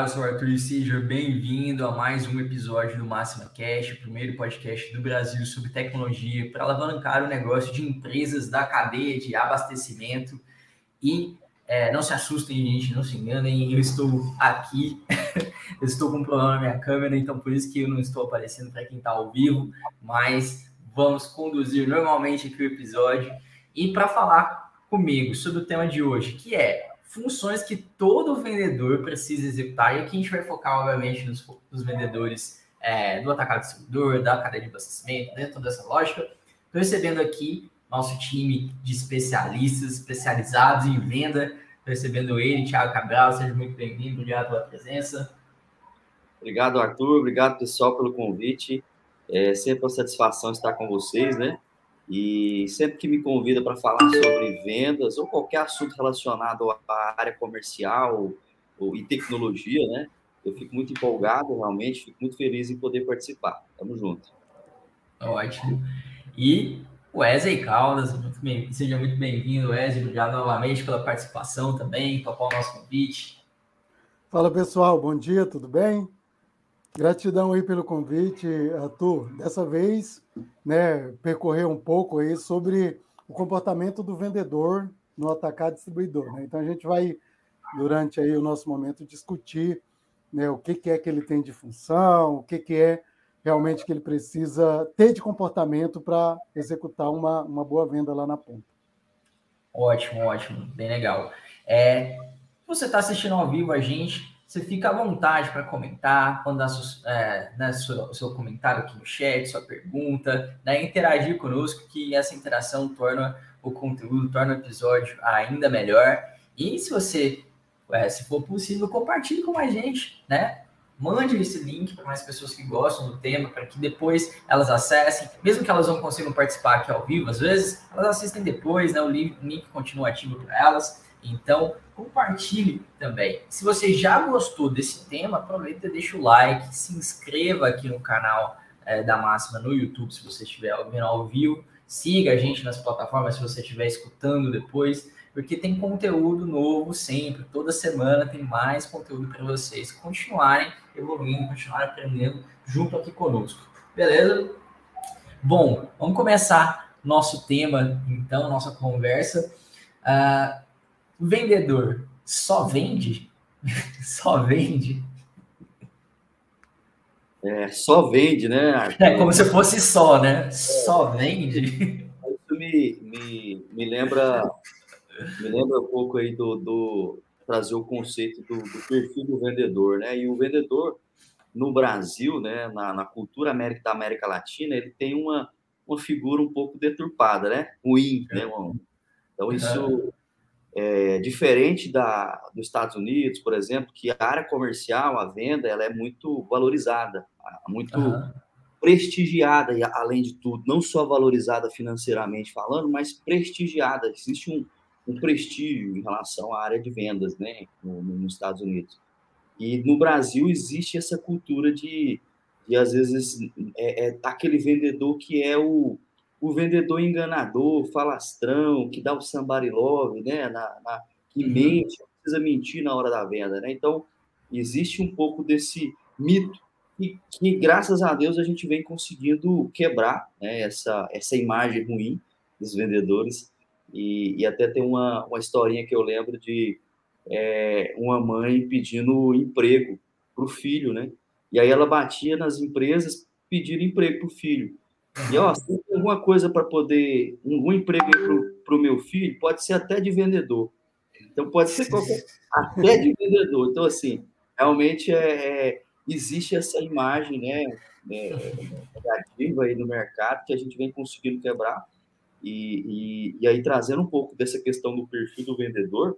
Olá, eu sou o Arthur e seja bem-vindo a mais um episódio do Máxima Cash, o primeiro podcast do Brasil sobre tecnologia para alavancar o negócio de empresas da cadeia de abastecimento. E é, não se assustem, gente, não se enganem, eu estou aqui, eu estou com um problema na minha câmera, então por isso que eu não estou aparecendo para quem está ao vivo, mas vamos conduzir normalmente aqui o episódio e para falar comigo sobre o tema de hoje, que é funções que todo vendedor precisa executar. E aqui a gente vai focar, obviamente, nos, nos vendedores é, do atacado distribuidor, da cadeia de abastecimento, dentro dessa lógica. Estou recebendo aqui nosso time de especialistas, especializados em venda. Recebendo ele, Thiago Cabral. Seja muito bem-vindo. Obrigado pela presença. Obrigado, Arthur. Obrigado, pessoal, pelo convite. É sempre uma satisfação estar com vocês, né? E sempre que me convida para falar sobre vendas ou qualquer assunto relacionado à área comercial ou, e tecnologia, né? Eu fico muito empolgado, realmente, fico muito feliz em poder participar. Tamo junto. Ótimo. E Wesley Caldas, muito bem, seja muito bem-vindo, Wesley. Obrigado novamente pela participação também, topar o nosso convite. Fala pessoal, bom dia, tudo bem? Gratidão aí pelo convite, Arthur. Dessa vez, né, percorrer um pouco aí sobre o comportamento do vendedor no atacar distribuidor. Né? Então a gente vai durante aí o nosso momento discutir né, o que, que é que ele tem de função, o que, que é realmente que ele precisa ter de comportamento para executar uma, uma boa venda lá na ponta. Ótimo, ótimo, bem legal. É, você está assistindo ao vivo a gente, você fica à vontade para comentar, mandar é, né, seu, seu, comentário aqui no chat, sua pergunta, né, interagir conosco, que essa interação torna o conteúdo, torna o episódio ainda melhor. E se você, é, se for possível, compartilhe com a gente, né? Mande esse link para mais pessoas que gostam do tema, para que depois elas acessem, mesmo que elas não consigam participar aqui ao vivo, às vezes elas assistem depois, né? O link continua ativo para elas. Então, compartilhe também. Se você já gostou desse tema, aproveita e deixa o like, se inscreva aqui no canal é, da Máxima no YouTube, se você estiver vendo ao vivo. Siga a gente nas plataformas se você estiver escutando depois, porque tem conteúdo novo sempre, toda semana tem mais conteúdo para vocês continuarem evoluindo, continuarem aprendendo junto aqui conosco. Beleza? Bom, vamos começar nosso tema, então, nossa conversa. Uh, vendedor só vende? só vende? É, só vende, né? Arthur? É como se fosse só, né? Só vende. Isso me, me, me lembra me lembra um pouco aí do, do trazer o conceito do, do, perfil do vendedor, né? E o vendedor no Brasil, né, na, na cultura América, da América Latina, ele tem uma, uma figura um pouco deturpada, né? Ruim, né? Então isso é, diferente da, dos Estados Unidos, por exemplo, que a área comercial, a venda, ela é muito valorizada, muito uhum. prestigiada, e além de tudo, não só valorizada financeiramente falando, mas prestigiada. Existe um, um prestígio em relação à área de vendas, né, no, nos Estados Unidos. E no Brasil existe essa cultura de, de às vezes, é, é aquele vendedor que é o o vendedor enganador, falastrão, que dá o somebody love, né? Na, na, que uhum. mente, precisa mentir na hora da venda, né? Então, existe um pouco desse mito e que, graças a Deus, a gente vem conseguindo quebrar né, essa, essa imagem ruim dos vendedores. E, e até tem uma, uma historinha que eu lembro de é, uma mãe pedindo emprego para o filho, né? E aí ela batia nas empresas pedindo emprego para o filho. E ó, se tem alguma coisa para poder, um, emprego para o meu filho, pode ser até de vendedor. Então pode ser qualquer, até de vendedor. Então, assim, realmente é, é existe essa imagem né, é, negativa aí no mercado que a gente vem conseguindo quebrar. E, e, e aí trazendo um pouco dessa questão do perfil do vendedor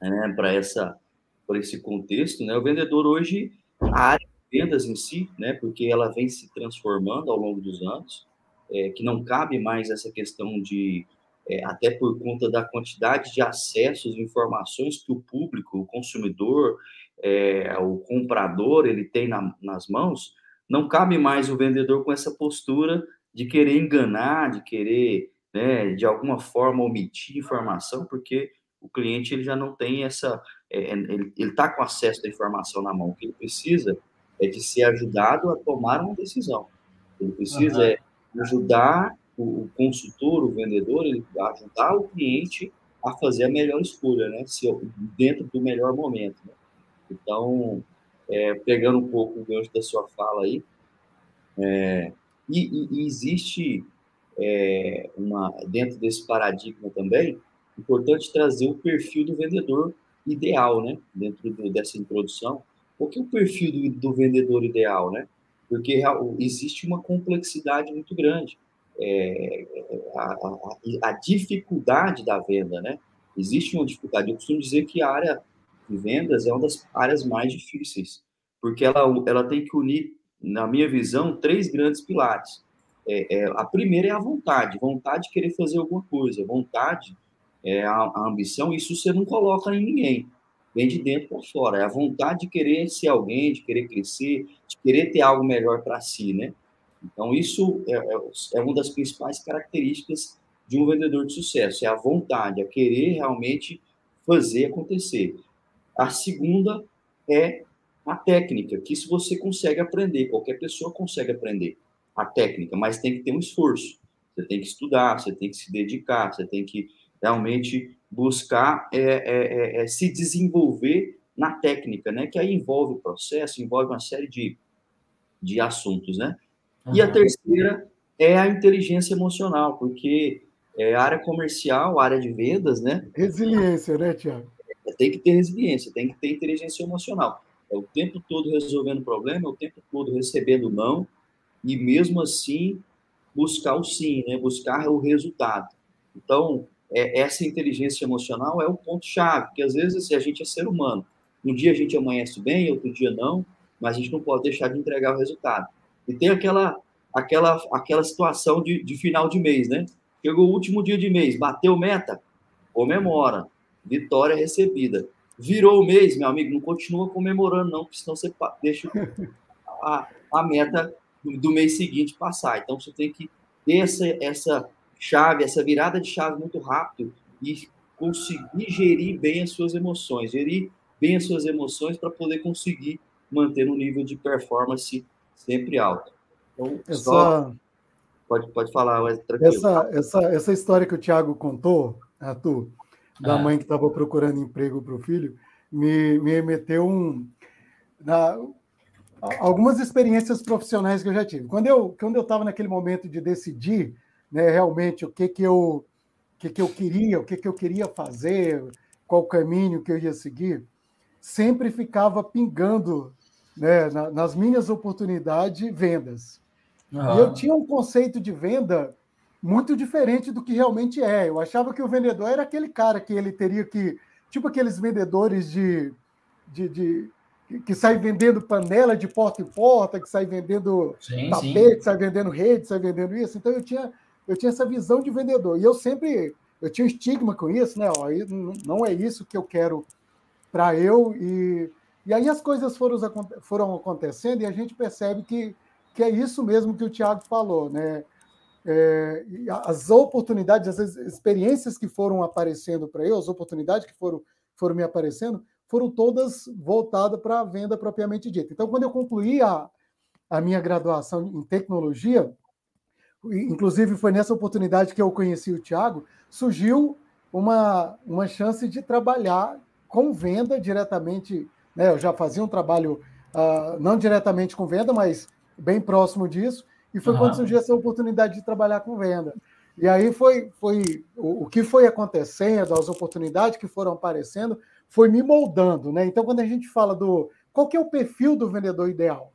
né, para essa para esse contexto, né? O vendedor hoje, a área vendas em si, né, porque ela vem se transformando ao longo dos anos, é, que não cabe mais essa questão de, é, até por conta da quantidade de acessos, informações que o público, o consumidor, é, o comprador, ele tem na, nas mãos, não cabe mais o vendedor com essa postura de querer enganar, de querer, né, de alguma forma, omitir informação, porque o cliente ele já não tem essa, é, ele está com acesso à informação na mão. O que ele precisa é de ser ajudado a tomar uma decisão. Ele precisa uhum. é, ajudar o, consultor, o vendedor, ele ajudar o cliente a fazer a melhor escolha, né? Se, dentro do melhor momento. Né? Então, é, pegando um pouco o gancho da sua fala aí, é, e, e, e, existe é, uma dentro desse paradigma também importante trazer o perfil do vendedor ideal, né? Dentro do, dessa introdução, o que é o perfil do, do vendedor ideal, né? Porque existe uma complexidade muito grande. É, a, a, a, dificuldade da venda, né? Existe uma dificuldade. Eu costumo dizer que a área de vendas é uma das áreas mais difíceis, porque ela, ela tem que unir, na minha visão, três grandes pilares. É, é, a primeira é a vontade, vontade de querer fazer alguma coisa, vontade, é, a, a ambição, isso você não coloca em ninguém vem de dentro para fora. É a vontade de querer ser alguém, de querer crescer, de querer ter algo melhor para si, né? Então, isso é, é, é, uma das principais características de um vendedor de sucesso, é a vontade, a querer realmente fazer acontecer. A segunda é a técnica, que isso você consegue aprender, qualquer pessoa consegue aprender a técnica, mas tem que ter um esforço. Você tem que estudar, você tem que se dedicar, você tem que realmente buscar é, é, é, é, se desenvolver na técnica, né? Que aí envolve o processo, envolve uma série de, de assuntos, né? Uhum. E a terceira é a inteligência emocional, porque é área comercial, área de vendas, né? Resiliência, né, Tiago? Tem que ter resiliência, tem que ter inteligência emocional. É o tempo todo resolvendo problema, é o tempo todo recebendo não, e mesmo assim buscar o sim, né? Buscar o resultado. Então, é, essa inteligência emocional é o ponto-chave, porque às vezes assim, a gente é ser humano. Um dia a gente amanhece bem, outro dia não, mas a gente não pode deixar de entregar o resultado. E tem aquela aquela aquela situação de, de final de mês, né? Chegou o último dia de mês, bateu meta, comemora, vitória recebida. Virou o mês, meu amigo, não continua comemorando, não, porque senão você deixa a, a meta do, mês seguinte passar. Então você tem que ter essa, essa chave, essa virada de chave muito rápido e conseguir gerir bem as suas emoções, gerir bem as suas emoções para poder conseguir manter um nível de performance sempre alto. Então, essa... só... pode, pode falar, Essa, essa, essa história que o Thiago contou, Arthur, da ah. mãe que estava procurando emprego para o filho, me, me meteu um. Na, algumas experiências profissionais que eu já tive. Quando eu quando eu estava naquele momento de decidir né, realmente o que que eu que que eu queria, o que que eu queria fazer, qual caminho que eu ia seguir, sempre ficava pingando né, na, nas minhas oportunidades vendas. Uhum. E eu tinha um conceito de venda muito diferente do que realmente é. Eu achava que o vendedor era aquele cara que ele teria que, tipo aqueles vendedores de, de, de que sai vendendo panela de porta em porta, que sai vendendo sim, tapete, sim. sai vendendo rede, sai vendendo isso. Então eu tinha eu tinha essa visão de vendedor. E eu sempre eu tinha um estigma com isso, né? Ó, não é isso que eu quero para eu. E, e aí as coisas foram, foram acontecendo e a gente percebe que, que é isso mesmo que o Tiago falou, né? É, as oportunidades, as experiências que foram aparecendo para eu, as oportunidades que foram, foram me aparecendo, foram todas voltadas para a venda propriamente dita. Então, quando eu concluí a, a minha graduação em tecnologia, inclusive foi nessa oportunidade que eu conheci o Tiago, surgiu uma, uma chance de trabalhar com venda diretamente. Né? Eu já fazia um trabalho, uh, não diretamente com venda, mas bem próximo disso, e foi uhum. quando surgiu essa oportunidade de trabalhar com venda. E aí foi, foi o, o, que foi acontecendo, as oportunidades que foram aparecendo, foi me moldando. Né? Então, quando a gente fala do. Qual que é o perfil do vendedor ideal?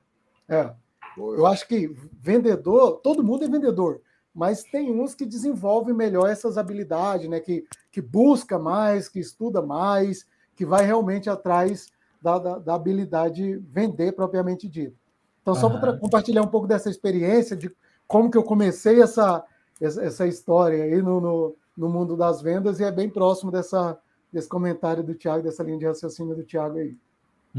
É, eu acho que vendedor, todo mundo é vendedor, mas tem uns que desenvolvem melhor essas habilidades, né? Que, que busca mais, que estuda mais, que vai realmente atrás da, da, da habilidade de vender propriamente dito. Então, só para compartilhar um pouco dessa experiência de como que eu comecei essa, essa história aí no, no, no mundo das vendas, e é bem próximo dessa, desse comentário do Tiago, dessa linha de raciocínio do Tiago aí.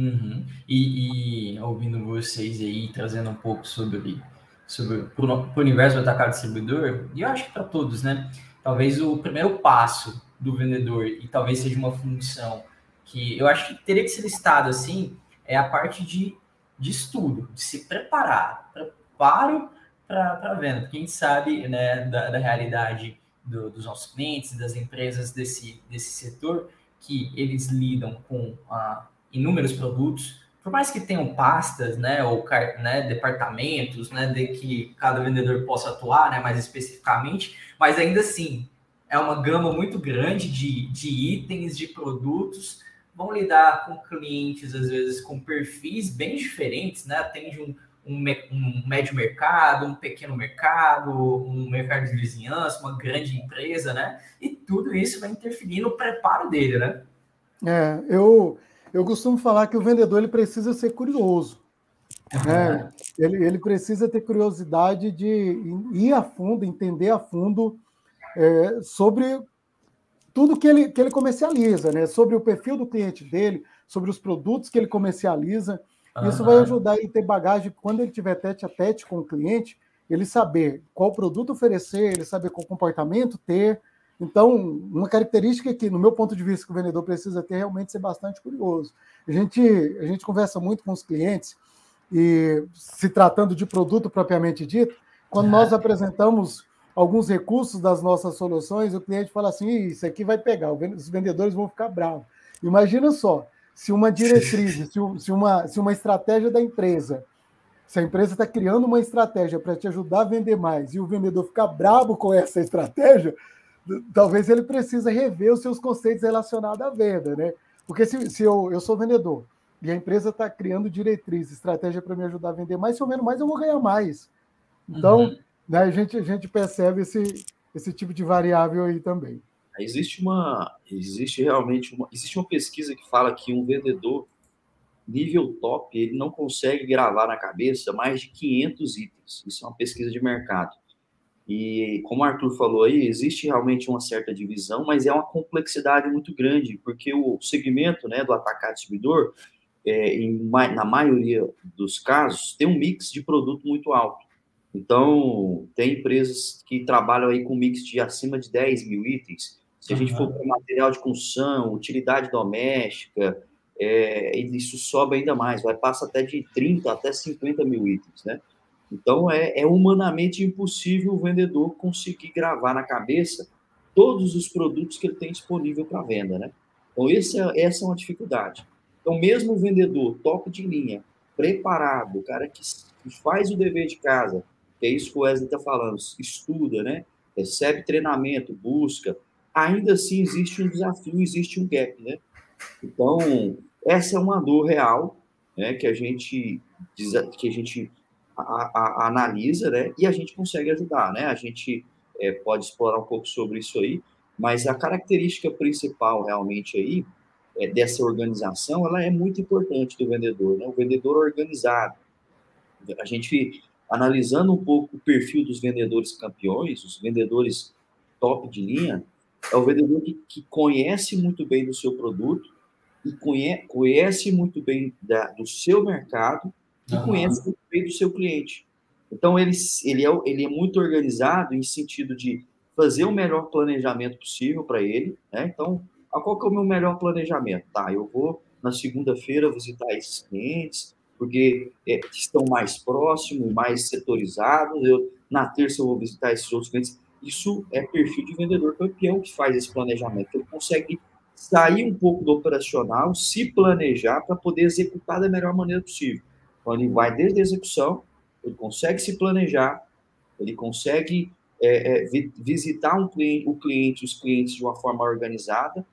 Uhum. E, e, ouvindo vocês aí, trazendo um pouco sobre, sobre o universo do atacado distribuidor, e eu acho que para todos, né? talvez o primeiro passo do vendedor, e talvez seja uma função que eu acho que teria que ser listado assim, é a parte de, de estudo, de se preparar. Preparo para a venda, porque a gente sabe né, da, da realidade do, dos nossos clientes, das empresas desse, desse setor, que eles lidam com ah, inúmeros produtos, por mais que tenham pastas, né, ou né, departamentos, né, de que cada vendedor possa atuar, né, mais especificamente, mas ainda assim é uma gama muito grande de, de itens, de produtos, vão lidar com clientes, às vezes, com perfis bem diferentes, né, atende um, um, um médio mercado, um pequeno mercado, um mercado de vizinhança, uma grande empresa, né, e tudo isso vai interferir no preparo dele, né. É, eu eu costumo falar que o vendedor ele precisa ser curioso. Né? Ele, ele precisa ter curiosidade de ir a fundo, entender a fundo é, sobre tudo que ele, que ele comercializa, né? sobre o perfil do cliente dele, sobre os produtos que ele comercializa. Isso vai ajudar ele a ter bagagem quando ele tiver tete a tete com o cliente, ele saber qual produto oferecer, ele saber qual comportamento ter, então, uma característica que, no meu ponto de vista, que o vendedor precisa ter é realmente ser bastante curioso. A gente, a gente conversa muito com os clientes e, se tratando de produto propriamente dito, quando nós apresentamos alguns recursos das nossas soluções, o cliente fala assim: isso aqui vai pegar, os vendedores vão ficar bravos. Imagina só, se uma diretriz, se, uma, se uma estratégia da empresa, se a empresa está criando uma estratégia para te ajudar a vender mais e o vendedor ficar bravo com essa estratégia, talvez ele precise rever os seus conceitos relacionados à venda, né? Porque se, se eu, eu sou vendedor e a empresa está criando diretriz, estratégia para me ajudar a vender mais, se eu vendo mais, eu vou ganhar mais. Então, uhum. né, a, gente, a gente percebe esse, esse tipo de variável aí também. Existe uma, existe realmente uma, existe uma pesquisa que fala que um vendedor nível top, ele não consegue gravar na cabeça mais de 500 itens. Isso é uma pesquisa de mercado. E como o Arthur falou aí, existe realmente uma certa divisão, mas é uma complexidade muito grande, porque o segmento né, do atacado distribuidor, é, em, na maioria dos casos, tem um mix de produto muito alto. Então, tem empresas que trabalham aí com mix de acima de 10 mil itens. Se a gente for para material de construção, utilidade doméstica, é, isso sobe ainda mais, vai passar até de 30 até 50 mil itens, né? Então, é, é humanamente impossível o vendedor conseguir gravar na cabeça todos os produtos que ele tem disponível para venda, né? Então, é, essa é uma dificuldade. Então, mesmo o vendedor top de linha, preparado, o cara que, que faz o dever de casa, que é isso que o Wesley está falando, estuda, né? Recebe treinamento, busca, ainda assim existe um desafio, existe um gap, né? Então, essa é uma dor real, né? Que a gente, que a gente a, a, analisa, né? E a gente consegue ajudar, né? A gente é, pode explorar um pouco sobre isso aí, mas a característica principal realmente aí é, dessa organização, ela é muito importante do vendedor, né? O vendedor organizado. A gente analisando um pouco o perfil dos vendedores campeões, os vendedores top de linha, é o vendedor que, que conhece muito bem do seu produto e conhece, conhece muito bem da, do seu mercado e uhum. conhece muito bem do seu cliente. Então, ele, ele, é, ele é muito organizado em sentido de fazer o melhor planejamento possível para ele. Né? Então, qual que é o meu melhor planejamento? Tá, eu vou na segunda-feira visitar esses clientes, porque é, estão mais próximos, mais setorizados. Eu, na terça eu vou visitar esses outros clientes. Isso é perfil de vendedor campeão que faz esse planejamento. Ele consegue sair um pouco do operacional, se planejar para poder executar da melhor maneira possível. Então, ele vai desde a execução, ele consegue se planejar, ele consegue é, é, visitar um cliente, o cliente, os clientes de uma forma organizada,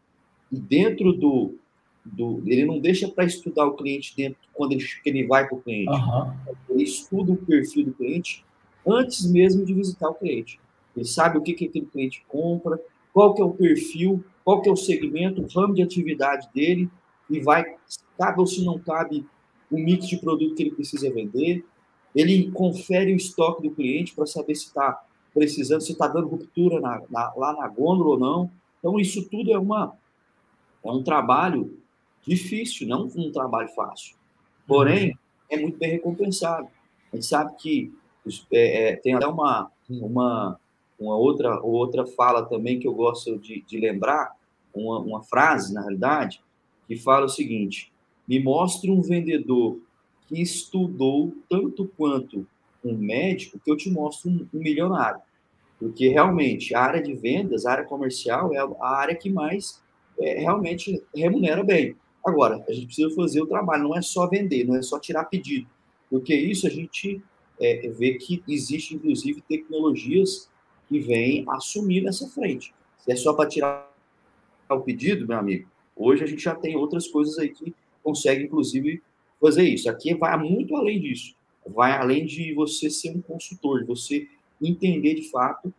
e dentro do. do ele não deixa para estudar o cliente dentro quando ele, ele vai para o cliente. Uhum. Ele estuda o perfil do cliente antes mesmo de visitar o cliente. Ele sabe o que, que aquele cliente compra, qual que é o perfil, qual que é o segmento, o ramo de atividade dele, e vai, cabe ou se não cabe o mix de produto que ele precisa vender, ele confere o estoque do cliente para saber se está precisando, se está dando ruptura na, na, lá na gôndola ou não. Então, isso tudo é, uma, é um trabalho difícil, não um trabalho fácil. Porém, é muito bem recompensado. A gente sabe que é, é, tem até uma, uma, uma outra, outra fala também que eu gosto de, de lembrar, uma, uma frase, na realidade, que fala o seguinte: me mostre um vendedor que estudou tanto quanto um médico, que eu te mostro um, um milionário. Porque realmente a área de vendas, a área comercial, é a área que mais é, realmente remunera bem. Agora, a gente precisa fazer o trabalho, não é só vender, não é só tirar pedido. Porque isso a gente é, vê que existe, inclusive, tecnologias que vêm assumir nessa frente. Se é só para tirar o pedido, meu amigo, hoje a gente já tem outras coisas aí que conseguem, inclusive, fazer isso. Aqui vai muito além disso. Vai além de você ser um consultor, de você entender de fato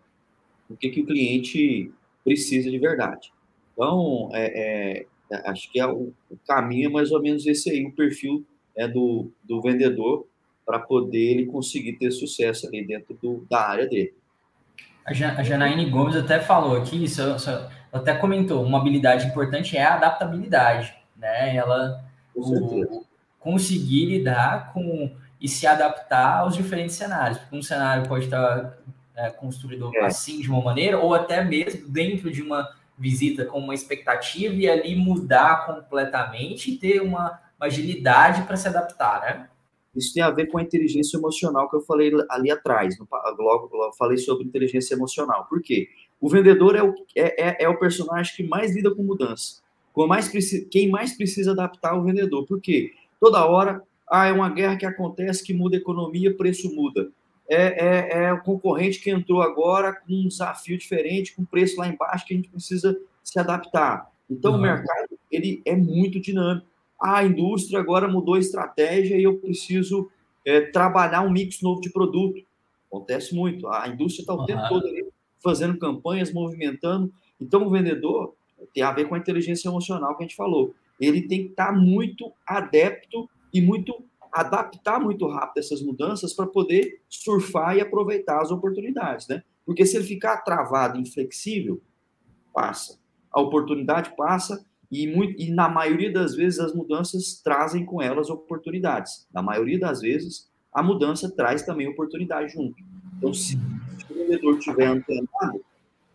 o que, que o cliente precisa de verdade. Então, é, é, acho que é o, o, caminho é mais ou menos esse aí, o perfil é, do, do vendedor para poder ele conseguir ter sucesso ali dentro do, da área dele. A, Janaíne Gomes até falou aqui, isso, isso, até comentou, uma habilidade importante é a adaptabilidade, né? Ela o, conseguir lidar com e se adaptar aos diferentes cenários. Porque um cenário pode estar é, construído é. assim de uma maneira, ou até mesmo dentro de uma visita com uma expectativa e ali mudar completamente e ter uma, uma agilidade para se adaptar, né? Isso tem a ver com a inteligência emocional que eu falei ali atrás. Logo, eu falei sobre inteligência emocional. Por quê? O vendedor é o, é, é, é o personagem que mais lida com mudança. Mais, quem mais precisa adaptar é o vendedor. Por quê? Toda hora, ah, é uma guerra que acontece, que muda a economia, preço muda. É, é, é o concorrente que entrou agora com um desafio diferente, com preço lá embaixo, que a gente precisa se adaptar. Então, uhum. o mercado ele é muito dinâmico a indústria agora mudou a estratégia e eu preciso é, trabalhar um mix novo de produto. Acontece muito. A indústria está o uhum. tempo todo ali fazendo campanhas, movimentando. Então, o vendedor tem a ver com a inteligência emocional que a gente falou. Ele tem que estar tá muito adepto e muito adaptar muito rápido essas mudanças para poder surfar e aproveitar as oportunidades, né? Porque se ele ficar travado, inflexível, passa. A oportunidade passa e, muito, e na maioria das vezes as mudanças trazem com elas oportunidades. Na maioria das vezes, a mudança traz também oportunidade junto. Então, se o vendedor estiver antenado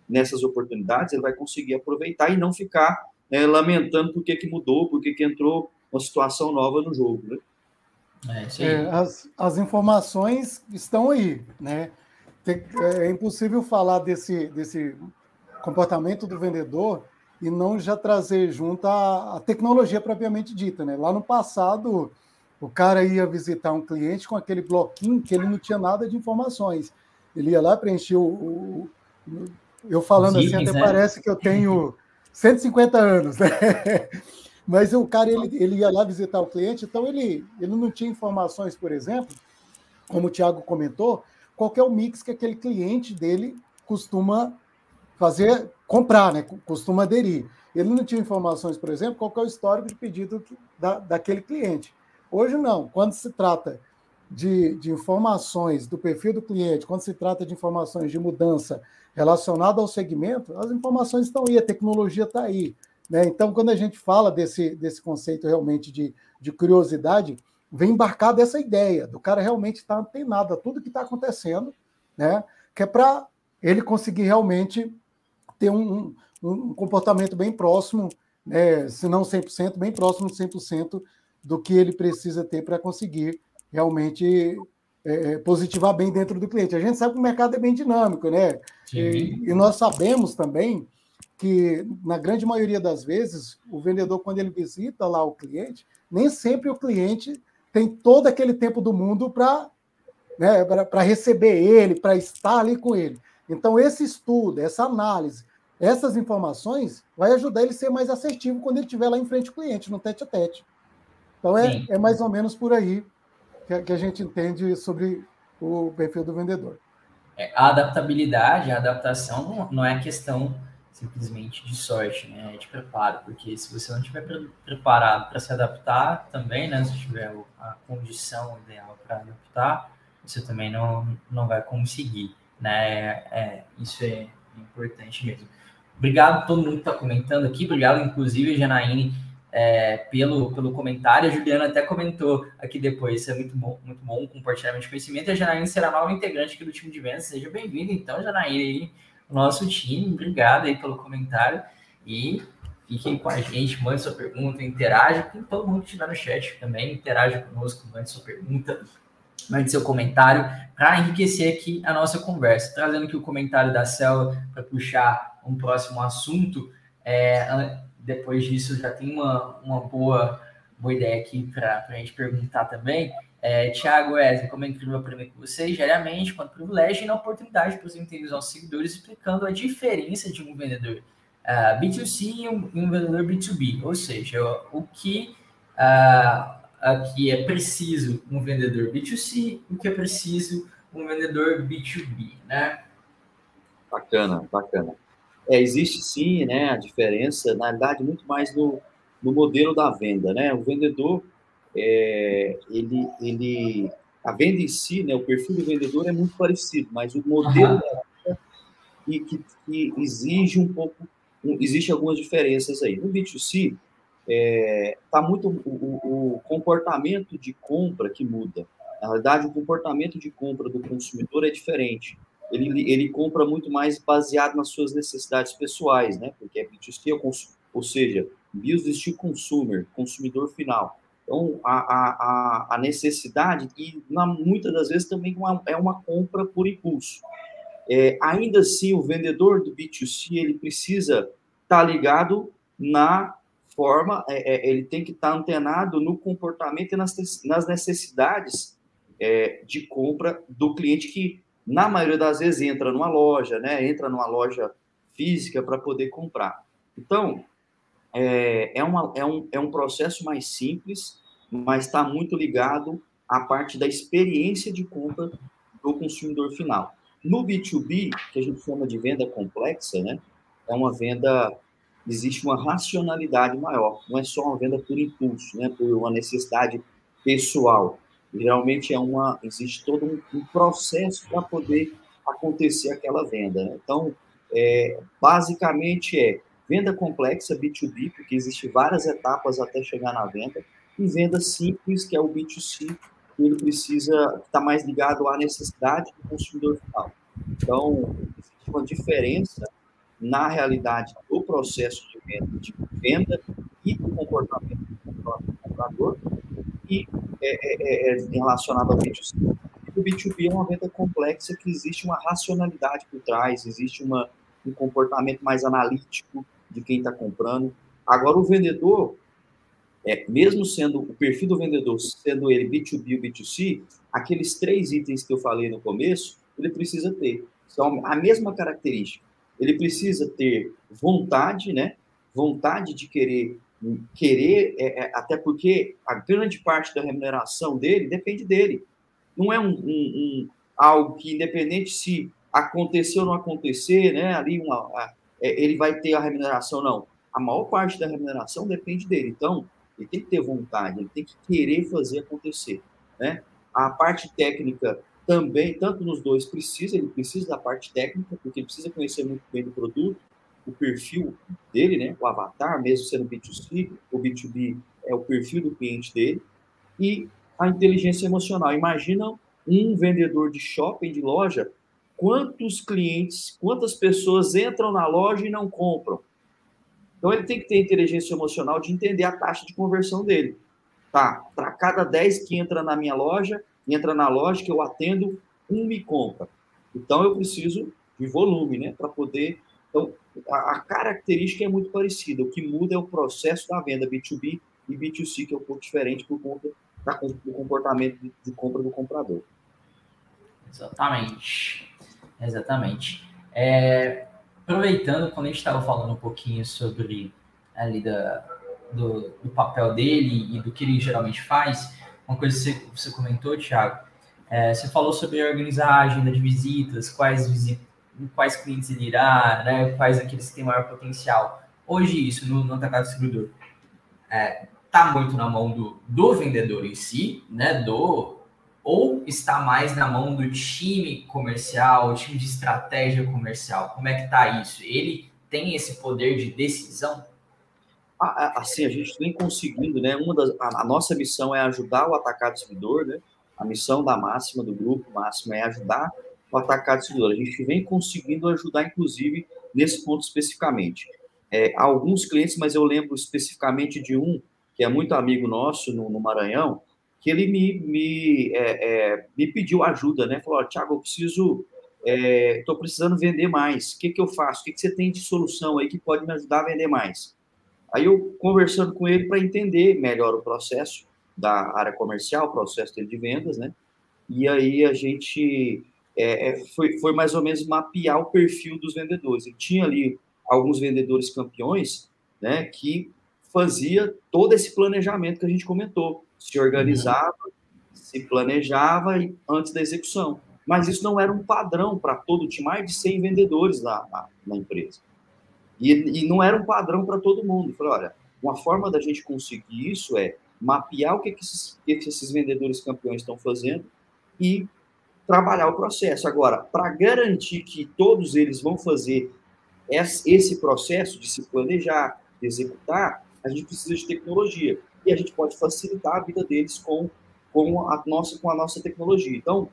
nessas oportunidades, ele vai conseguir aproveitar e não ficar né, lamentando por que, que mudou, por que, que entrou uma situação nova no jogo. Né? É, é, as, as informações estão aí, né? É impossível falar desse, desse comportamento do vendedor e não já trazer junto a, a, tecnologia propriamente dita. Né? Lá no passado, o cara ia visitar um cliente com aquele bloquinho que ele não tinha nada de informações. Ele ia lá preencher o, o eu falando assim, até né? parece que eu tenho 150 anos, né? Mas o cara ele, ele ia lá visitar o cliente, então ele, ele não tinha informações, por exemplo, como o Thiago comentou, qual é o mix que aquele cliente dele costuma fazer, comprar, né? Costuma aderir. Ele não tinha informações, por exemplo, qual é o histórico de pedido da, daquele cliente. Hoje não. Quando se trata de, de informações do perfil do cliente, quando se trata de informações de mudança relacionada ao segmento, as informações estão aí, a tecnologia está aí. Né? Então, quando a gente fala desse, desse conceito realmente de, de curiosidade, vem embarcado essa ideia do cara realmente estar tá antenado a tudo que está acontecendo, né? que é para ele conseguir realmente ter um, um comportamento bem próximo, né, se não 100%, bem próximo de 100% do que ele precisa ter para conseguir realmente é, é, positivar bem dentro do cliente. A gente sabe que o mercado é bem dinâmico, né? E, e, nós sabemos também que, na grande maioria das vezes, o vendedor, quando ele visita lá o cliente, nem sempre o cliente tem todo aquele tempo do mundo para né, receber ele, para estar ali com ele. Então, esse estudo, essa análise, essas informações vai ajudar ele a ser mais assertivo quando ele estiver lá em frente ao cliente, no tete a tete. Então, é, é mais ou menos por aí que, a gente entende sobre o perfil do vendedor. É, a adaptabilidade, a adaptação não é questão simplesmente de sorte, né? É de preparo, porque se você não estiver preparado para se adaptar também, né? Se tiver a condição ideal para adaptar, você também não, não vai conseguir, né? É, isso é importante mesmo. Obrigado a todo mundo que está comentando aqui. Obrigado, inclusive, Janaíne, é, pelo, pelo comentário. A Juliana até comentou aqui depois, isso é muito bom, muito bom, compartilhamento de conhecimento. A Janaína será nova integrante aqui do time de vendas. Seja bem-vinda, então, Janaína, aí, nosso time. Obrigado aí pelo comentário. E fiquem com a gente, mande sua pergunta, interaja com todo mundo que estiver no chat também, interaja conosco, mande sua pergunta, mande seu comentário para enriquecer aqui a nossa conversa. Trazendo aqui o comentário da Cel para puxar um próximo assunto. É, depois disso já tem uma, uma boa, boa ideia aqui para a gente perguntar também. É, Tiago Wesley, como é incrível aprender com vocês diariamente, quanto privilégio e na oportunidade para os entender aos seguidores, explicando a diferença de um vendedor uh, é, B2C e um, um, vendedor B2B, ou seja, o que uh, aqui é preciso um vendedor B2C, o que é preciso um vendedor B2B, né? Bacana, bacana. É, existe sim, né, a diferença, na verdade, muito mais no, no modelo da venda, né? O vendedor, é, ele, ele, a venda em si, né, o perfil do vendedor é muito parecido, mas o modelo uhum. da venda que, que, que, exige um pouco, um, existe algumas diferenças aí. No B2C, é, tá muito o, o, o comportamento de compra que muda. Na verdade, o comportamento de compra do consumidor é diferente ele, ele compra muito mais baseado nas suas necessidades pessoais, né? Porque é B2C, ou seja, business to consumer, consumidor final. Então, a, a, a necessidade, e na, muitas das vezes também uma, é uma compra por impulso. É, ainda assim, o vendedor do B2C, ele precisa estar tá ligado na forma, é, é, ele tem que estar tá antenado no comportamento e nas, nas necessidades é, de compra do cliente que na maioria das vezes entra numa loja, né? Entra numa loja física para poder comprar. Então, é, é, uma, é, um, é um processo mais simples, mas está muito ligado à parte da experiência de compra do consumidor final. No B2B, que a gente chama de venda complexa, né? É uma venda, existe uma racionalidade maior, não é só uma venda por impulso, né? Por uma necessidade pessoal geralmente é uma existe todo um, um processo para poder acontecer aquela venda. Né? Então, é, basicamente é venda complexa B2B, porque existe várias etapas até chegar na venda, e venda simples, que é o B2C, que ele precisa estar tá mais ligado à necessidade do consumidor final. Então, existe uma diferença na realidade do processo de venda, de venda e do comportamento do comprador, e é, é, é, relacionado ao B2C. O B2B é uma venda complexa que existe uma racionalidade por trás, existe uma, um comportamento mais analítico de quem está comprando. Agora, o vendedor, é, mesmo sendo o perfil do vendedor, sendo ele B2B ou B2C, aqueles três itens que eu falei no começo, ele precisa ter. São a mesma característica. Ele precisa ter vontade, né? Vontade de querer querer, é, é, até porque a grande parte da remuneração dele depende dele. Não é um, um, um algo que, independente se acontecer ou não acontecer, né, ali uma, a, é, ele vai ter a remuneração, não. A maior parte da remuneração depende dele. Então, ele tem que ter vontade, ele tem que querer fazer acontecer. Né? A parte técnica também, tanto nos dois, precisa, ele precisa da parte técnica, porque ele precisa conhecer muito bem do produto, o perfil dele, né, o avatar, mesmo sendo B2C, o B2B é o perfil do cliente dele, e a inteligência emocional. Imagina um vendedor de shopping, de loja, quantos clientes, quantas pessoas entram na loja e não compram. Então ele tem que ter inteligência emocional de entender a taxa de conversão dele. Tá, para cada 10 que entra na minha loja, entra na loja que eu atendo, um me compra. Então eu preciso de volume, né, para poder então, a, a, característica é muito parecida. O que muda é o processo da venda B2B e B2C, que é um pouco diferente por conta da, do comportamento de, de compra do comprador. Exatamente. Exatamente. É, aproveitando, quando a gente estava falando um pouquinho sobre ali da, do, do, papel dele e do que ele geralmente faz, uma coisa que você, você comentou, Thiago, é, você falou sobre organizar a agenda de visitas, quais visitas em quais clientes ele irá, né, quais aqueles que têm maior potencial. Hoje, isso no, no atacado distribuidor está é, tá muito na mão do, do vendedor em si, né, do, ou está mais na mão do time comercial, time de estratégia comercial? Como é que está isso? Ele tem esse poder de decisão? assim, a gente vem conseguindo, né? Uma das, a, a, nossa missão é ajudar o atacado distribuidor, né? A missão da máxima, do grupo máximo, é ajudar o atacado distribuidor. A gente vem conseguindo ajudar, inclusive, nesse ponto especificamente. É, alguns clientes, mas eu lembro especificamente de um, que é muito amigo nosso no, no Maranhão, que ele me, me, é, é, me pediu ajuda, né? Falou, Tiago, eu preciso, estou é, precisando vender mais. O que, que eu faço? O que, que você tem de solução aí que pode me ajudar a vender mais? Aí eu conversando com ele para entender melhor o processo da área comercial, o processo de vendas, né? E aí a gente é, é, foi, foi mais ou menos mapear o perfil dos vendedores. Ele tinha ali alguns vendedores campeões, né? Que fazia todo esse planejamento que a gente comentou, se organizava, uhum. se planejava antes da execução. Mas isso não era um padrão para todo o time, mais de 100 vendedores lá na, na empresa. E, e não era um padrão para todo mundo. Eu falei, olha, uma forma da gente conseguir isso é mapear o que, que, esses, que esses vendedores campeões estão fazendo e trabalhar o processo. Agora, para garantir que todos eles vão fazer esse processo de se planejar, de executar, a gente precisa de tecnologia. E a gente pode facilitar a vida deles com, com, a, nossa, com a nossa tecnologia. Então,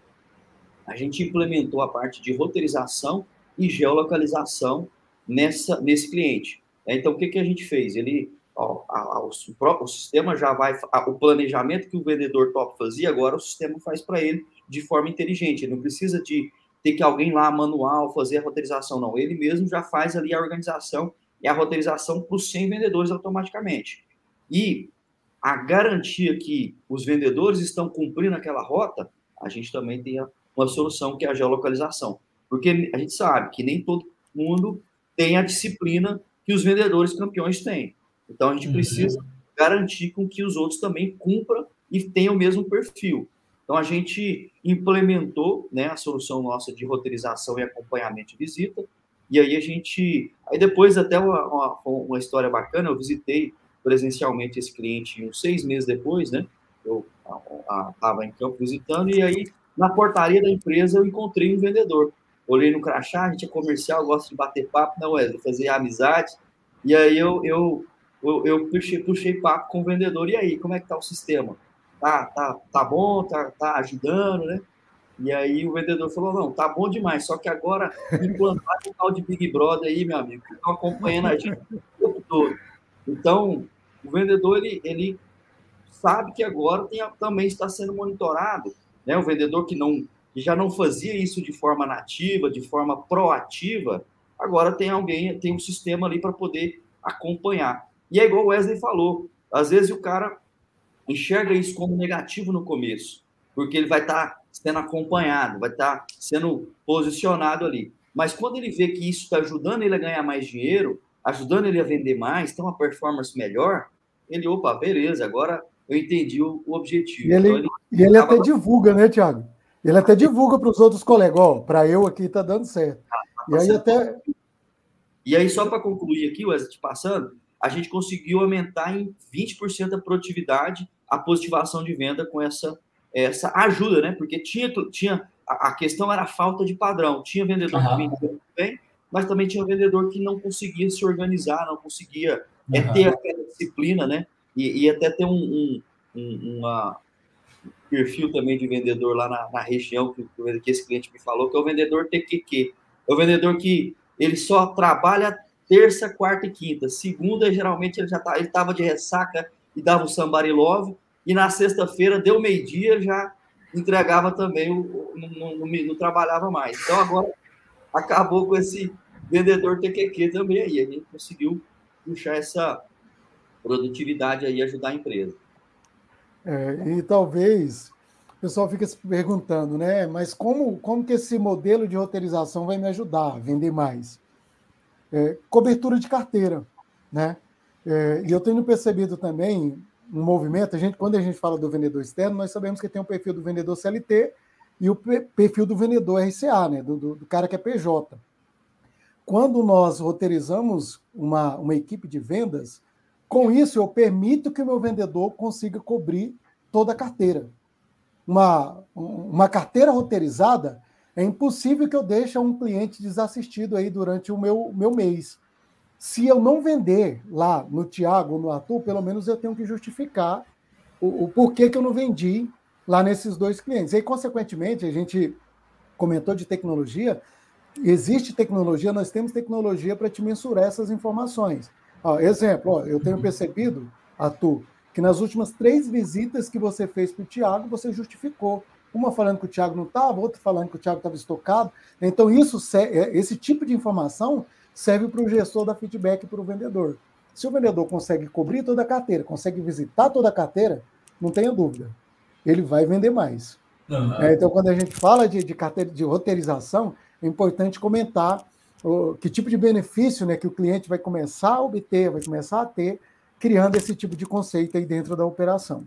a gente implementou a parte de roteirização e geolocalização nessa, nesse cliente. É, então, o que, que a gente fez? Ele, a, a, o, o, sistema já vai, o planejamento que o vendedor top fazia, agora o sistema faz para ele de forma inteligente. Ele não precisa de ter que alguém lá manual fazer a roteirização, não. Ele mesmo já faz ali a organização e a roteirização para os 100 vendedores automaticamente. E a garantia que os vendedores estão cumprindo aquela rota, a gente também tem uma solução que é a geolocalização. Porque a gente sabe que nem todo mundo tem a disciplina que os vendedores campeões têm. Então a gente uhum. precisa garantir com que os outros também cumpram e tenham o mesmo perfil. Então a gente implementou né, a solução nossa de roteirização e acompanhamento de visita. E aí a gente. Aí depois, até uma, uma, uma história bacana, eu visitei presencialmente esse cliente uns seis meses depois, né? Eu estava em campo visitando, e aí na portaria da empresa eu encontrei um vendedor olhei no crachá, a gente é comercial, gosta de bater papo, não, Wesley, fazer amizade. E aí eu, eu, eu, eu puxei, puxei papo com o vendedor, e aí, como é que tá o sistema? Tá, tá, tá bom, tá, tá ajudando, né? E aí o vendedor falou, não, tá bom demais, só que agora implantar o tal de Big Brother aí, meu amigo, que estão acompanhando a gente o tempo todo. Então, o vendedor, ele, ele sabe que agora tem, também está sendo monitorado, né? O vendedor que não que já não fazia isso de forma nativa, de forma proativa, agora tem alguém, tem um sistema ali para poder acompanhar. E é igual o Wesley falou, às vezes o cara enxerga isso como negativo no começo, porque ele vai estar tá sendo acompanhado, vai estar tá sendo posicionado ali. Mas quando ele vê que isso está ajudando ele a ganhar mais dinheiro, ajudando ele a vender mais, ter uma performance melhor, ele, opa, beleza, agora eu entendi o, o objetivo. E ele, então, ele, e ele até divulga, né, Tiago? Ele até divulga para os outros colegas, ó, para eu aqui está dando certo. e aí até. E aí, só para concluir aqui, Wesley, te passando, a gente conseguiu aumentar em 20% a produtividade, a positivação de venda com essa, essa ajuda, né? Porque tinha, tinha a questão era a falta de padrão. Tinha vendedor uhum. que vendia muito bem, mas também tinha vendedor que não conseguia se organizar, não conseguia uhum. é, ter aquela disciplina, né? E, e até ter um, um, uma, perfil também de vendedor lá na, na região que, que, esse cliente me falou, que é o vendedor TQQ. É o vendedor que ele só trabalha terça, quarta e quinta. Segunda, geralmente, ele já tá, estava de ressaca e dava o somebody love. E na sexta-feira, deu meio-dia, já entregava também, o, não, não, não, trabalhava mais. Então, agora, acabou com esse vendedor TQQ também aí. A gente conseguiu puxar essa produtividade aí, ajudar a empresa. É, e talvez o pessoal fica se perguntando, né? Mas como, como que esse modelo de roteirização vai me ajudar a vender mais? É, cobertura de carteira, né? É, e eu tenho percebido também um movimento, a gente, quando a gente fala do vendedor externo, nós sabemos que tem o um perfil do vendedor CLT e o perfil do vendedor RCA, né? Do, do, do cara que é PJ. Quando nós roteirizamos uma, uma equipe de vendas, com isso, eu permito que o meu vendedor consiga cobrir toda a carteira. Uma, uma carteira roteirizada é impossível que eu deixe um cliente desassistido aí durante o meu, meu mês. Se eu não vender lá no Tiago ou no Arthur, pelo menos eu tenho que justificar o, o porquê que eu não vendi lá nesses dois clientes. E aí, consequentemente, a gente comentou de tecnologia, existe tecnologia, nós temos tecnologia para te mensurar essas informações. Ó, exemplo, ó, eu tenho percebido, Arthur, que nas últimas três visitas que você fez para o Tiago, você justificou. Uma falando que o Tiago não estava, outra falando que o Tiago estava estocado. Então, isso, é, esse tipo de informação serve para o gestor dar feedback para o vendedor. Se o vendedor consegue cobrir toda a carteira, consegue visitar toda a carteira, não tenha dúvida, ele vai vender mais. Uhum. É, então, quando a gente fala de, de carteira de roteirização, é importante comentar o, que tipo de benefício né, que o cliente vai começar a obter, vai começar a ter, criando esse tipo de conceito aí dentro da operação.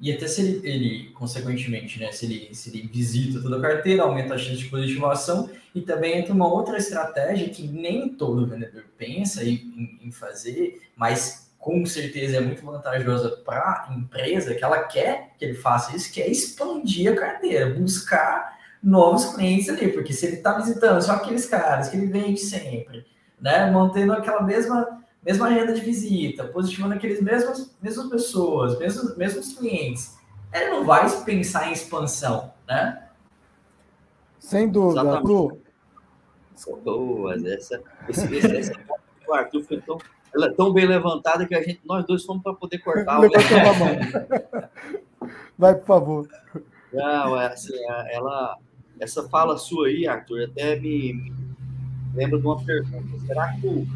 E até se ele, ele, consequentemente, né, se ele, se ele visita toda a carteira, aumenta a chance de positivação e também entra uma outra estratégia que nem todo vendedor pensa em, em fazer, mas com certeza é muito vantajosa para a empresa que ela quer que ele faça isso, que é expandir a carteira, buscar novos clientes ali, porque se ele está visitando só aqueles caras que ele vende sempre, né, mantendo aquela mesma mesma agenda de visita, positivando aqueles mesmos mesmas pessoas, mesmos mesmos clientes, ele não vai pensar em expansão, né? Sem dúvida, Arthur. Boa, essa, esse, esse, essa, o Arthur foi tão, ela é tão bem levantada que a gente, nós dois fomos para poder cortar. Vai, por favor. Não, é assim, é, ela, essa fala sua aí, Arthur, até me, lembra de uma pergunta. Será que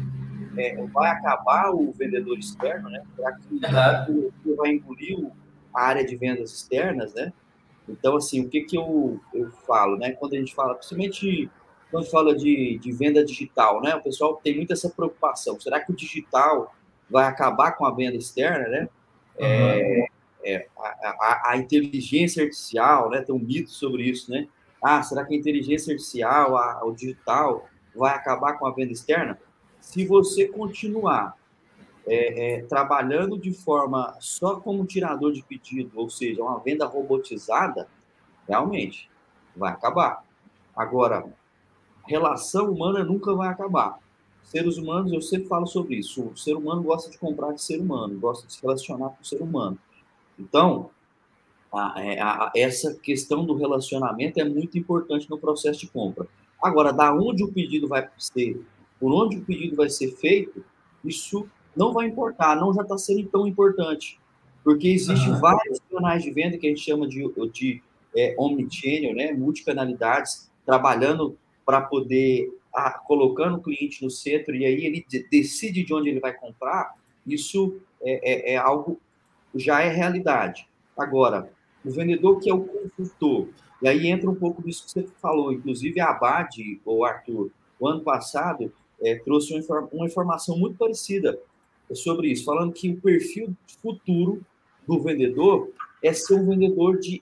é, vai acabar o vendedor externo, né? Será que uhum. vai engolir a área de vendas externas, né? Então, assim, o que que eu, eu falo, né? Quando a gente fala, principalmente quando fala de, de venda digital, né? O pessoal tem muito essa preocupação. Será que o digital vai acabar com a venda externa, né? Uhum. É, é, a, a, a, inteligência artificial, né? Tem um mito sobre isso, né? Ah, será que a inteligência artificial, a, o digital, vai acabar com a venda externa? Se você continuar é, é, trabalhando de forma só como tirador de pedido, ou seja, uma venda robotizada, realmente vai acabar. Agora, relação humana nunca vai acabar. Seres humanos, eu sempre falo sobre isso. O ser humano gosta de comprar de ser humano, gosta de se relacionar com o ser humano. Então, a, é, a, essa questão do relacionamento é muito importante no processo de compra. Agora, da onde o pedido vai ser, por onde o pedido vai ser feito, isso não vai importar, não já está sendo tão importante, porque existem uhum. vários canais de venda que a gente chama de, de é, omnichannel, né, multicanalidades, trabalhando para poder a, colocando o cliente no centro e aí ele decide de onde ele vai comprar, isso é, é, é algo já é realidade. Agora, o vendedor que é o consultor, e aí entra um pouco disso que você falou, inclusive a Abad, ou Arthur, o ano passado, é, trouxe uma, uma, informação muito parecida sobre isso, falando que o perfil futuro do vendedor é ser um vendedor de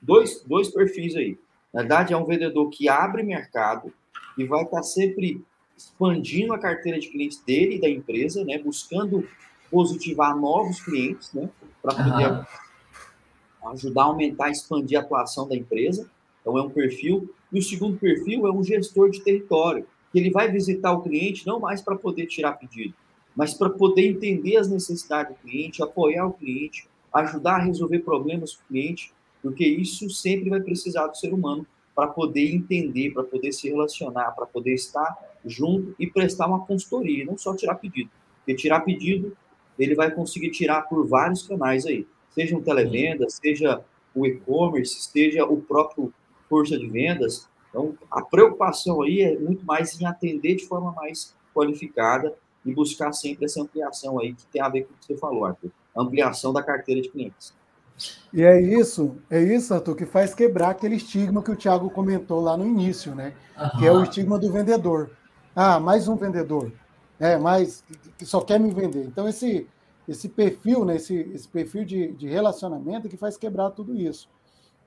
dois, dois perfis aí. Na verdade, é um vendedor que abre mercado e vai estar sempre expandindo a carteira de clientes dele e da empresa, né? Buscando positivar novos clientes, né? Para poder uhum. ajudar a aumentar, expandir a atuação da empresa. Então, é um perfil. E o segundo perfil é um gestor de território, que ele vai visitar o cliente não mais para poder tirar pedido, mas para poder entender as necessidades do cliente, apoiar o cliente, ajudar a resolver problemas do cliente porque isso sempre vai precisar do ser humano para poder entender, para poder se relacionar, para poder estar junto e prestar uma consultoria, não só tirar pedido. Porque tirar pedido, ele vai conseguir tirar por vários canais aí, seja um televenda, seja o e-commerce, seja o próprio força de vendas. Então, a preocupação aí é muito mais em atender de forma mais qualificada e buscar sempre essa ampliação aí que tem a ver com o que você falou, Arthur, ampliação da carteira de clientes. E é isso, é isso, Arthur, que faz quebrar aquele estigma que o Thiago comentou lá no início, né? Uhum. Que é o estigma do vendedor. Ah, mais um vendedor, é, mais que só quer me vender. Então esse esse perfil, né? Esse, esse perfil de, de relacionamento que faz quebrar tudo isso.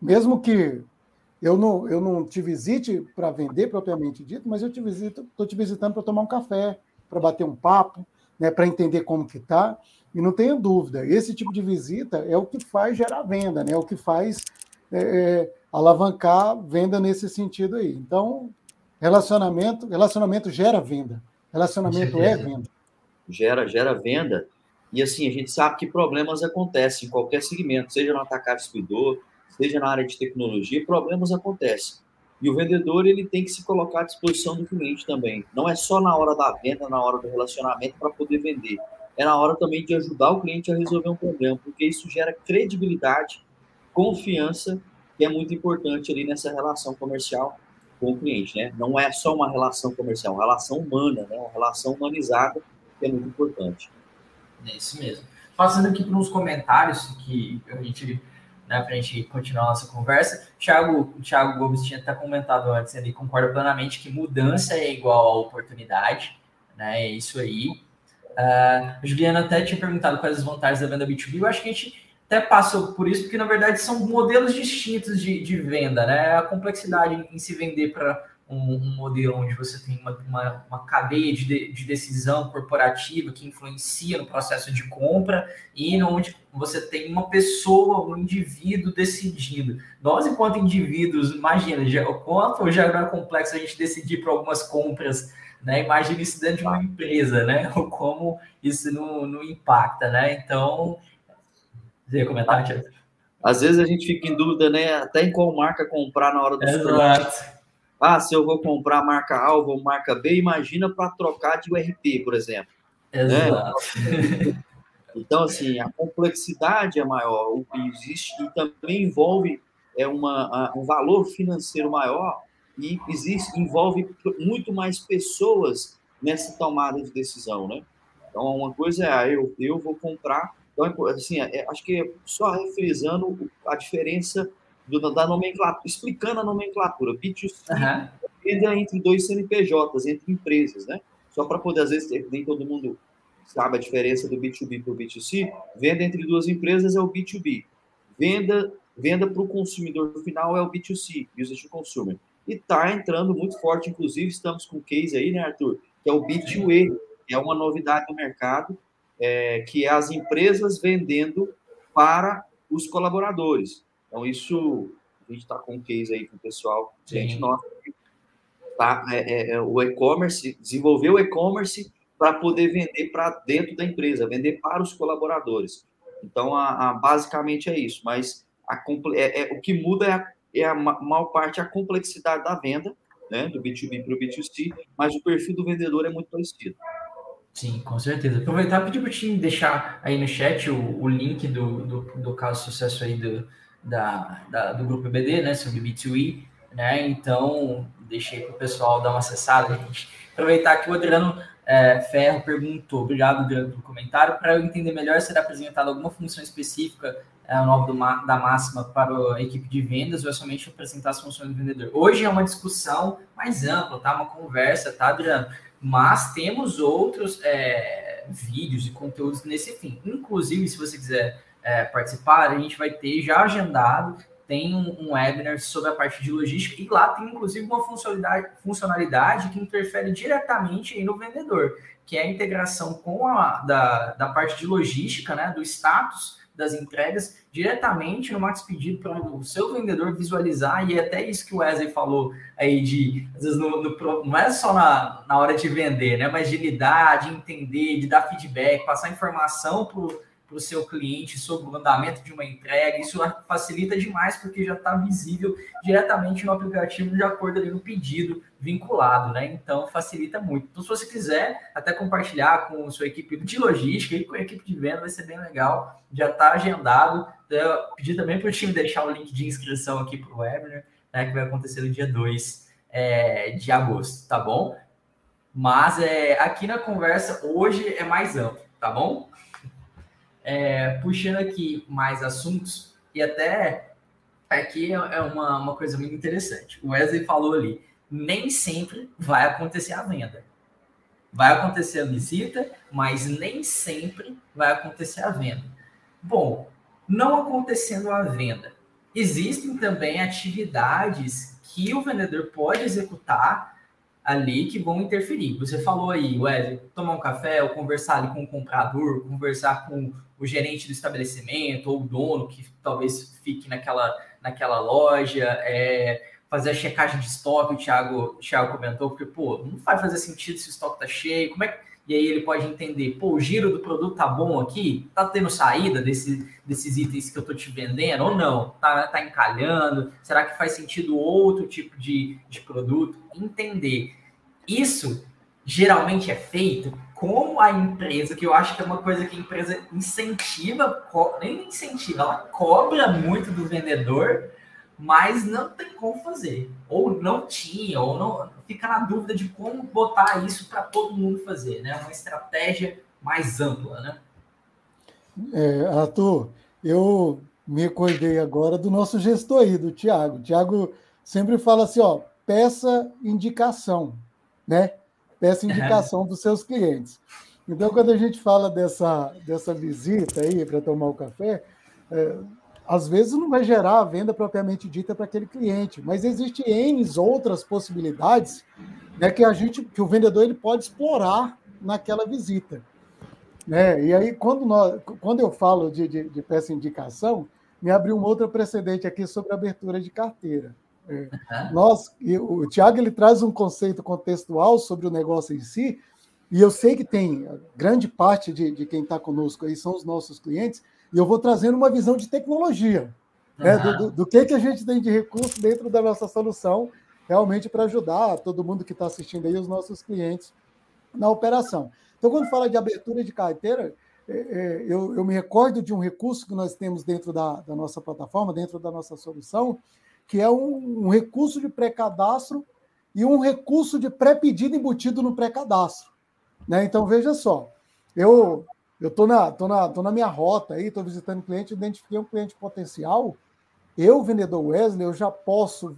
Mesmo que eu não, eu não te visite para vender propriamente dito, mas eu te visito, estou te visitando para tomar um café, para bater um papo, né, para entender como que está. E não tenha dúvida, esse tipo de visita é o que faz gerar venda, né? é o que faz é, é, alavancar venda nesse sentido aí. Então, relacionamento, relacionamento gera venda. Relacionamento é venda. Gera, gera venda. E assim, a gente sabe que problemas acontecem em qualquer segmento, seja no atacado distribuidor, seja na área de tecnologia, problemas acontecem. E o vendedor ele tem que se colocar à disposição do cliente também. Não é só na hora da venda, na hora do relacionamento para poder vender. É na hora também de ajudar o cliente a resolver um problema, porque isso gera credibilidade, confiança, que é muito importante ali nessa relação comercial com o cliente, né? Não é só uma relação comercial, uma relação humana, né? Uma relação humanizada que é muito importante. É isso mesmo. Passando aqui para uns comentários que a gente né, para a gente continuar a nossa conversa. O Thiago, o Thiago Gomes tinha até comentado antes, ele concorda plenamente que mudança é igual a oportunidade, né? É isso aí. Uh, a Juliana até tinha perguntado quais as vantagens da venda B2B. Eu acho que a gente até passou por isso, porque na verdade são modelos distintos de, de venda, né? A complexidade em se vender para um, um, modelo onde você tem uma, uma, uma cadeia de, de, decisão corporativa que influencia no processo de compra e onde você tem uma pessoa, um indivíduo decidindo. Nós, enquanto indivíduos, imagina já, o quanto já é complexo a gente decidir para algumas compras, né? Imagina isso dentro de uma empresa, né? Ou como isso não, não impacta, né? Então, você ia comentar, Tiago? Às vezes a gente fica em dúvida, né? Até em qual marca comprar na hora do Exato. Ah, se eu vou comprar marca A ou marca B, imagina para trocar de URP, por exemplo. Exato. Né? Então, assim, a complexidade é maior, existe e também envolve é uma, um valor financeiro maior e existe, envolve muito mais pessoas nessa tomada de decisão, né? Então, uma coisa é, ah, eu, eu vou comprar, então, assim, é, acho que é só refrisando a diferença do, da nomenclatura, explicando a nomenclatura. B2C uhum. venda entre dois CNPJs, entre empresas, né? Só para poder, às vezes, nem todo mundo sabe a diferença do B2B para o B2C. Venda entre duas empresas é o B2B. Venda, venda para o consumidor final é o B2C, Business to Consumer. E está entrando muito forte, inclusive, estamos com o case aí, né, Arthur? Que é o B2E, que é uma novidade no mercado, é, que é as empresas vendendo para os colaboradores. Então, isso, a gente está com um case aí com o pessoal, gente nossa, tá? É, é, é, o e-commerce, desenvolver o e-commerce para poder vender para dentro da empresa, vender para os colaboradores. Então, a, a basicamente é isso, mas a, é, é, o que muda é a, é a maior parte a complexidade da venda, né, do B2B para o B2C, mas o perfil do vendedor é muito parecido. Sim, com certeza. Aproveitar e pedir para o time deixar aí no chat o, o link do, do, do caso sucesso aí do, da, da, do grupo BD, né, sobre B2E, né, então deixei para o pessoal dar uma acessada, gente. Aproveitar que o Adriano é, Ferro perguntou, obrigado Adriano pelo comentário, para eu entender melhor, será apresentada alguma função específica é, nova do, da máxima para a equipe de vendas ou é somente apresentar as funções do vendedor? Hoje é uma discussão mais ampla, tá? Uma conversa, tá, Adriano? Mas temos outros é, vídeos e conteúdos nesse fim. Inclusive, se você quiser é, participar, a gente vai ter já agendado, tem um, um, webinar sobre a parte de logística e lá tem inclusive uma funcionalidade, funcionalidade que interfere diretamente no vendedor, que é a integração com a da, da parte de logística, né, do status das entregas diretamente no Max Pedido para o seu vendedor visualizar, e é até isso que o Wesley falou aí de, às vezes, no, no, não é só na, na hora de vender, né? Mas de lidar, de entender, de dar feedback, passar informação para para o seu cliente sobre o andamento de uma entrega. Isso facilita demais porque já está visível diretamente no aplicativo de acordo ali no pedido vinculado, né? Então facilita muito. Então, se você quiser até compartilhar com sua equipe de logística e com a equipe de venda, vai ser bem legal. Já está agendado. Eu pedi também para o time deixar o link de inscrição aqui para o webinar, né? Que vai acontecer no dia 2 é, de agosto, tá bom? Mas é, aqui na conversa hoje é mais amplo, tá bom? É, puxando aqui mais assuntos, e até aqui é, é uma, uma coisa muito interessante. O Wesley falou ali: nem sempre vai acontecer a venda. Vai acontecer a visita, mas nem sempre vai acontecer a venda. Bom, não acontecendo a venda, existem também atividades que o vendedor pode executar ali que vão interferir. Você falou aí, Wesley, tomar um café, ou conversar ali com o comprador, conversar com o gerente do estabelecimento, ou o dono que talvez fique naquela, naquela loja, é, fazer a checagem de estoque, o Thiago, o Thiago comentou, porque, pô, não vai fazer sentido se o estoque tá cheio, como é que... E aí ele pode entender, pô, o giro do produto tá bom aqui? Tá tendo saída desse, desses itens que eu tô te vendendo ou não? Tá, tá encalhando? Será que faz sentido outro tipo de, de produto? Entender. Isso geralmente é feito como a empresa, que eu acho que é uma coisa que a empresa incentiva, nem incentiva, ela cobra muito do vendedor, mas não tem como fazer. Ou não tinha, ou não fica na dúvida de como botar isso para todo mundo fazer, né? Uma estratégia mais ampla, né? É, Arthur, eu me acordei agora do nosso gestor aí, do Tiago. Tiago sempre fala assim, ó, peça indicação, né? peça indicação dos seus clientes. Então, quando a gente fala dessa, dessa visita aí para tomar o café, é, às vezes não vai gerar a venda propriamente dita para aquele cliente, mas existe N outras possibilidades né, que a gente, que o vendedor ele pode explorar naquela visita. Né? E aí, quando, nós, quando eu falo de, de, de peça indicação, me abriu um outro precedente aqui sobre abertura de carteira. É. Nós, o Tiago ele traz um conceito contextual sobre o negócio em si, e eu sei que tem grande parte de, de quem está conosco aí são os nossos clientes, e eu vou trazendo uma visão de tecnologia, né, do, do, do, que, que a gente tem de recurso dentro da nossa solução, realmente para ajudar todo mundo que está assistindo aí, os nossos clientes, na operação. Então, quando fala de abertura de carteira, é, é, eu, eu, me recordo de um recurso que nós temos dentro da, da nossa plataforma, dentro da nossa solução, que é um, um recurso de pré-cadastro e um recurso de pré-pedido embutido no pré-cadastro. Né? Então, veja só, eu eu tô na, tô na, tô na minha rota aí, estou visitando cliente, identifiquei um cliente potencial. Eu, vendedor Wesley, eu já posso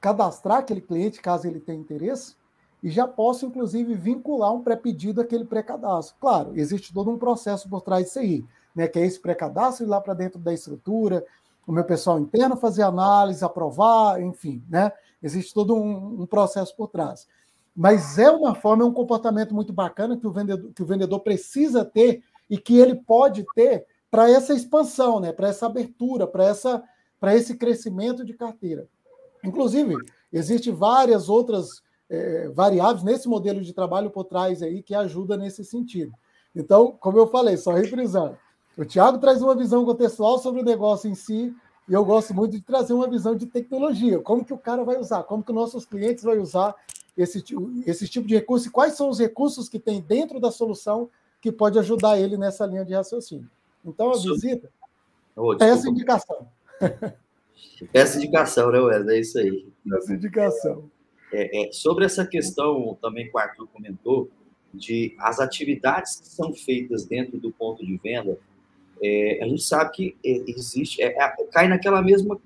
cadastrar aquele cliente caso ele tenha interesse e já posso, inclusive, vincular um pré-pedido àquele pré-cadastro. Claro, existe todo um processo por trás disso aí, né? Que é esse pré-cadastro ir lá para dentro da estrutura, o meu pessoal interno fazer análise, aprovar, enfim, né? Existe todo um, um, processo por trás. Mas é uma forma, é um comportamento muito bacana que o vendedor, que o vendedor precisa ter e que ele pode ter para essa expansão, né? Para essa abertura, para essa para esse crescimento de carteira. Inclusive, existem várias outras é, variáveis nesse modelo de trabalho por trás aí que ajuda nesse sentido. Então, como eu falei, só reprisando, o Tiago traz uma visão contextual sobre o negócio em si, e eu gosto muito de trazer uma visão de tecnologia. Como que o cara vai usar? Como que os nossos clientes vão usar esse, esse tipo de recurso? E quais são os recursos que tem dentro da solução que pode ajudar ele nessa linha de raciocínio? Então, a visita, oh, peça indicação. Peça indicação, né, Wesley? É isso aí. Peça indicação. É, é, sobre essa questão, também que o Arthur comentou, de as atividades que são feitas dentro do ponto de venda, é, a gente sabe que é, existe, é, é, cai naquela mesma,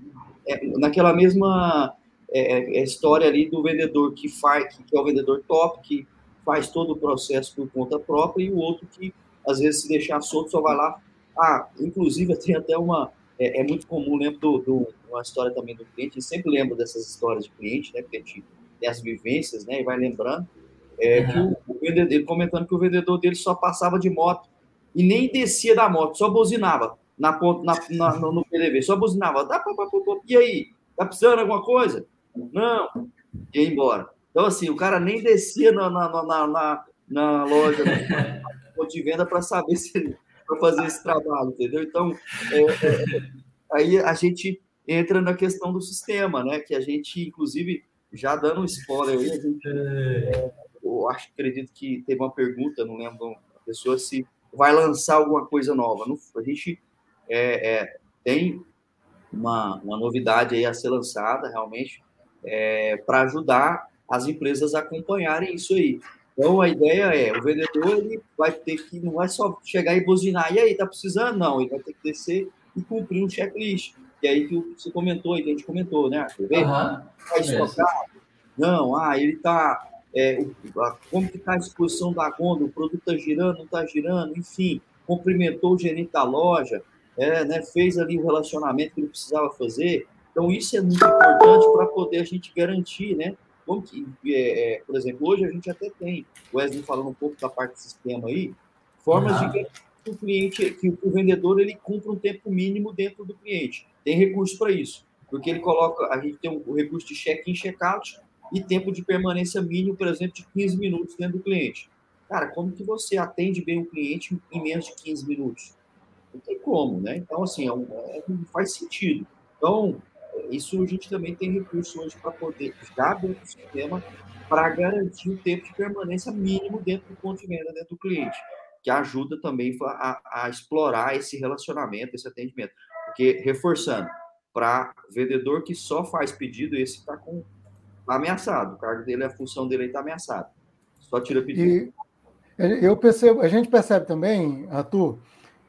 é, naquela mesma é, história ali do vendedor que faz, que, é o vendedor top, que faz todo o processo por conta própria, e o outro que, às vezes, se deixar solto, só vai lá. Ah, inclusive, tem até uma. É, muito comum, lembro do, do, uma história também do cliente, eu sempre lembro dessas histórias de cliente, né? Porque a gente tem as vivências, né? E vai lembrando. É, que o, o vendedor, comentando que o vendedor dele só passava de moto e nem descia da moto, só buzinava na, na, na no PDV, só buzinava. E aí, tá precisando de alguma coisa? Não, e ia embora. Então, assim, o cara nem descia na, na, na, na, na loja de venda para saber se para fazer esse trabalho, entendeu? Então, é, é, aí a gente entra na questão do sistema, né? Que a gente, inclusive, já dando um spoiler aí, a gente, é, eu acho, acredito que teve uma pergunta, não lembro a pessoa se vai lançar alguma coisa nova. A gente é, é, tem uma, uma novidade aí a ser lançada, realmente, é, para ajudar as empresas acompanharem isso aí. Então, a ideia é, o vendedor ele vai ter que, não vai só chegar e buzinar, e aí, tá precisando? Não, ele vai ter que descer e cumprir um checklist. Que é aí que você comentou, aí que a gente comentou, né? Uhum. Vai estocar? Não, ah, ele tá é, como que está a disposição da gôndola, o produto está girando, não está girando, enfim, cumprimentou o gerente da loja, é, né, fez ali o relacionamento que ele precisava fazer. Então, isso é muito importante para poder a gente garantir, né? Como que, é, é, por exemplo, hoje a gente até tem, o Wesley falando um pouco da parte do sistema aí, formas uhum. de que o cliente, que o vendedor, ele cumpra um tempo mínimo dentro do cliente. Tem recurso para isso. Porque ele coloca, a gente tem o recurso de check-in, check-out e tempo de permanência mínimo, por exemplo, de 15 minutos dentro do cliente. Cara, como que você atende bem o cliente em menos de 15 minutos? Não tem como, né? Então, assim, é um, é, não faz sentido. Então, isso a gente também tem recurso hoje para poder já dentro do sistema para garantir o tempo de permanência mínimo dentro do ponto de venda, dentro do cliente, que ajuda também a, a explorar esse relacionamento, esse atendimento. Porque, reforçando, para vendedor que só faz pedido, esse está com tá ameaçado. O cargo dele, a função dele está ameaçada. Só tira pedido. E eu percebo, a gente percebe também, Arthur,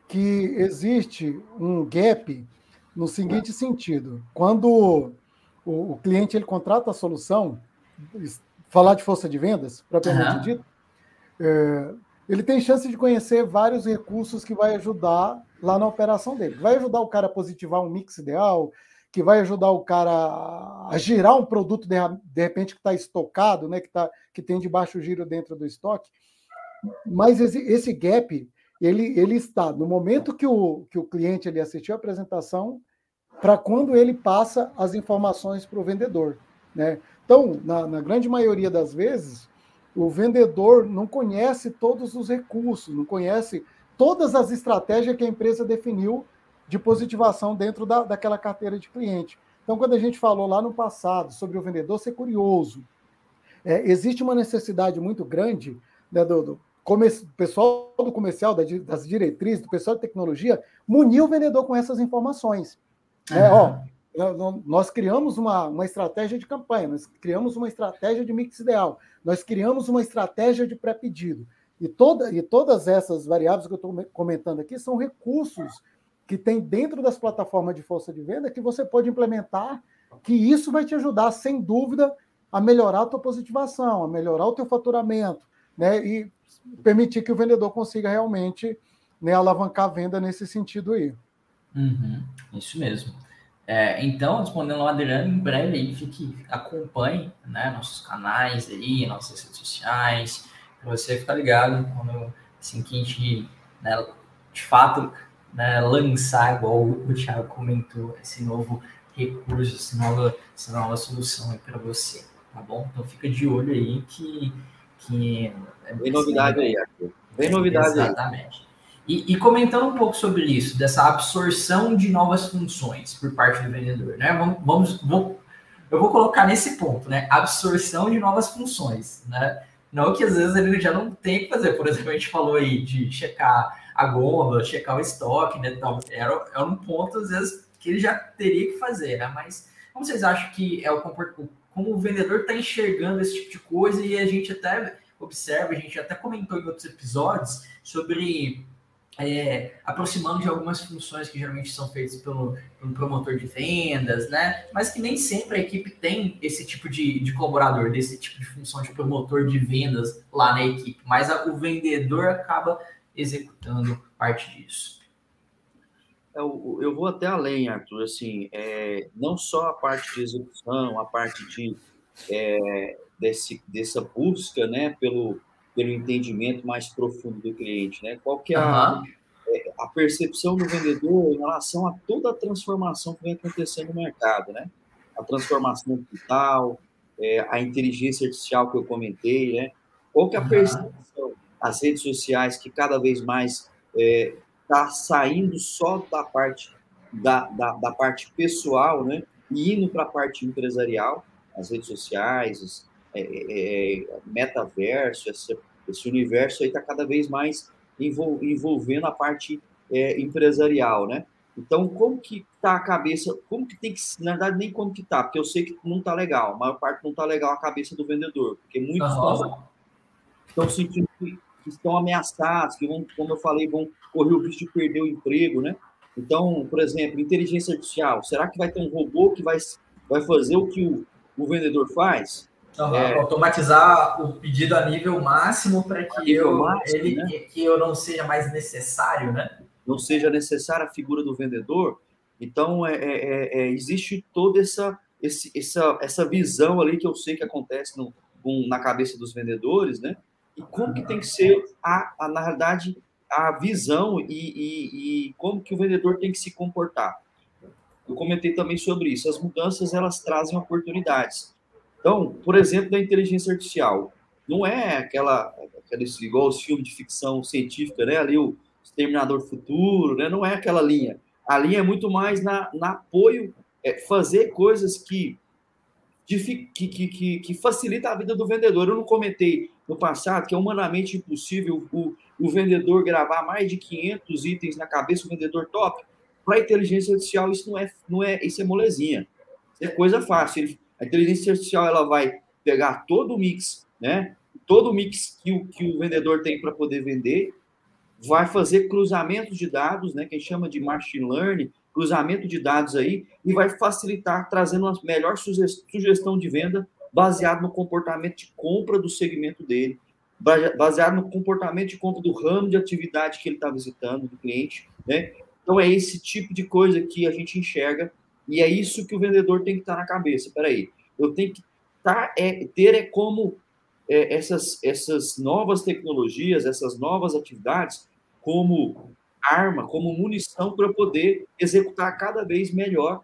que existe um gap no seguinte sentido: quando o, o cliente ele contrata a solução, falar de força de vendas, propriamente uhum. dito, é, ele tem chance de conhecer vários recursos que vai ajudar lá na operação dele. Vai ajudar o cara a positivar um mix ideal, que vai ajudar o cara a girar um produto de, de repente que está estocado, né, que, tá, que tem de baixo giro dentro do estoque. Mas esse, esse gap ele, ele está no momento que o, que o cliente ele assistiu a apresentação para quando ele passa as informações para o vendedor. Né? Então, na, na, grande maioria das vezes, o vendedor não conhece todos os recursos, não conhece todas as estratégias que a empresa definiu de positivação dentro da, daquela carteira de cliente. Então, quando a gente falou lá no passado sobre o vendedor ser curioso, é, existe uma necessidade muito grande né, do, do pessoal do comercial, das diretrizes, do pessoal de tecnologia, munir o vendedor com essas informações. É, ó, nós criamos uma, uma estratégia de campanha, nós criamos uma estratégia de mix ideal, nós criamos uma estratégia de pré-pedido. E, toda, e todas essas variáveis que eu estou comentando aqui são recursos que tem dentro das plataformas de força de venda que você pode implementar, que isso vai te ajudar, sem dúvida, a melhorar a tua positivação, a melhorar o teu faturamento, né? E permitir que o vendedor consiga realmente né, alavancar a venda nesse sentido aí. Uhum, isso mesmo. É, então, respondendo ao Adriano, em breve aí, fique, acompanhe né, nossos canais aí, nossas redes sociais, para você ficar ligado quando assim que a gente, né, de fato, né, lançar, igual o Thiago comentou, esse novo recurso, essa nova, essa nova solução para você, tá bom? Então fica de olho aí que. Que é novidade aí, Arthur. Novidade Exatamente. aí. Exatamente. E, e, comentando um pouco sobre isso, dessa absorção de novas funções por parte do vendedor, né? Vamos, vamos, vamos, eu vou colocar nesse ponto, né? Absorção de novas funções, né? Não que às vezes ele já não tem que fazer, por exemplo, a gente falou aí de checar a gôndola, checar o estoque, né? Então, era, era um ponto, às vezes, que ele já teria que fazer, né? Mas como vocês acham que é o comportamento, como o vendedor está enxergando esse tipo de coisa e a gente até observa, a gente até comentou em outros episódios sobre é, aproximando de algumas funções que geralmente são feitas pelo, pelo, promotor de vendas, né? Mas que nem sempre a equipe tem esse tipo de, de colaborador, desse tipo de função de promotor de vendas lá na equipe, mas a, o vendedor acaba executando parte disso. Eu, eu vou até além, Arthur, assim, é, não só a parte de execução, a parte de é, desse, dessa busca, né, pelo pelo entendimento mais profundo do cliente, né? Qual que é a, uhum. a percepção do vendedor em relação a toda a transformação que vem acontecendo no mercado, né? A transformação digital, é, a inteligência artificial que eu comentei, né? Qual que é a percepção? As redes sociais que cada vez mais é, tá saindo só da parte da, da, da parte pessoal, né? E indo para a parte empresarial, as redes sociais, é, é, é, metaverso, esse, esse universo aí está cada vez mais envolvendo a parte é, empresarial, né? Então, como que tá a cabeça, como que tem que, na verdade, nem como que tá, porque eu sei que não tá legal, a maior parte não tá legal a cabeça do vendedor, porque muitos uhum. estão sentindo que, que estão ameaçados, que vão, como eu falei, vão correr o risco de perder o emprego, né? Então, por exemplo, inteligência artificial, será que vai ter um robô que vai, vai fazer o que o, o vendedor faz? Uhum, é, automatizar o pedido a nível máximo para que eu máximo, ele né? que eu não seja mais necessário, né? Não seja necessária a figura do vendedor. Então é, é, é, é existe toda essa, esse, essa essa visão ali que eu sei que acontece no, um, na cabeça dos vendedores, né? E como que tem que ser a, a na verdade a visão e, e, e como que o vendedor tem que se comportar. eu comentei também sobre isso. As mudanças elas trazem oportunidades. Então, por exemplo, da inteligência artificial, não é aquela, aquela igual os filmes de ficção científica, né? Ali o Exterminador Futuro, né? Não é aquela linha. A linha é muito mais na, na apoio, é, fazer coisas que que, que, que, que, facilita a vida do vendedor. Eu não comentei no passado que é humanamente impossível o, o vendedor gravar mais de 500 itens na cabeça, o vendedor top. Para a inteligência artificial, isso não é, não é, isso é molezinha. Isso é coisa fácil. A inteligência artificial ela vai pegar todo o mix, né? Todo o mix que o, que o vendedor tem para poder vender, vai fazer cruzamentos de dados, né? Que a gente chama de machine learning, cruzamento de dados aí, e vai facilitar trazendo uma melhor sugestão de venda baseado no comportamento de compra do segmento dele, baseado no comportamento de compra do ramo de atividade que ele está visitando, do cliente, né? Então é esse tipo de coisa que a gente enxerga e é isso que o vendedor tem que estar tá na cabeça. Peraí, eu tenho que tá, é, ter é como é, essas, essas novas tecnologias, essas novas atividades, como arma, como munição para poder executar cada vez melhor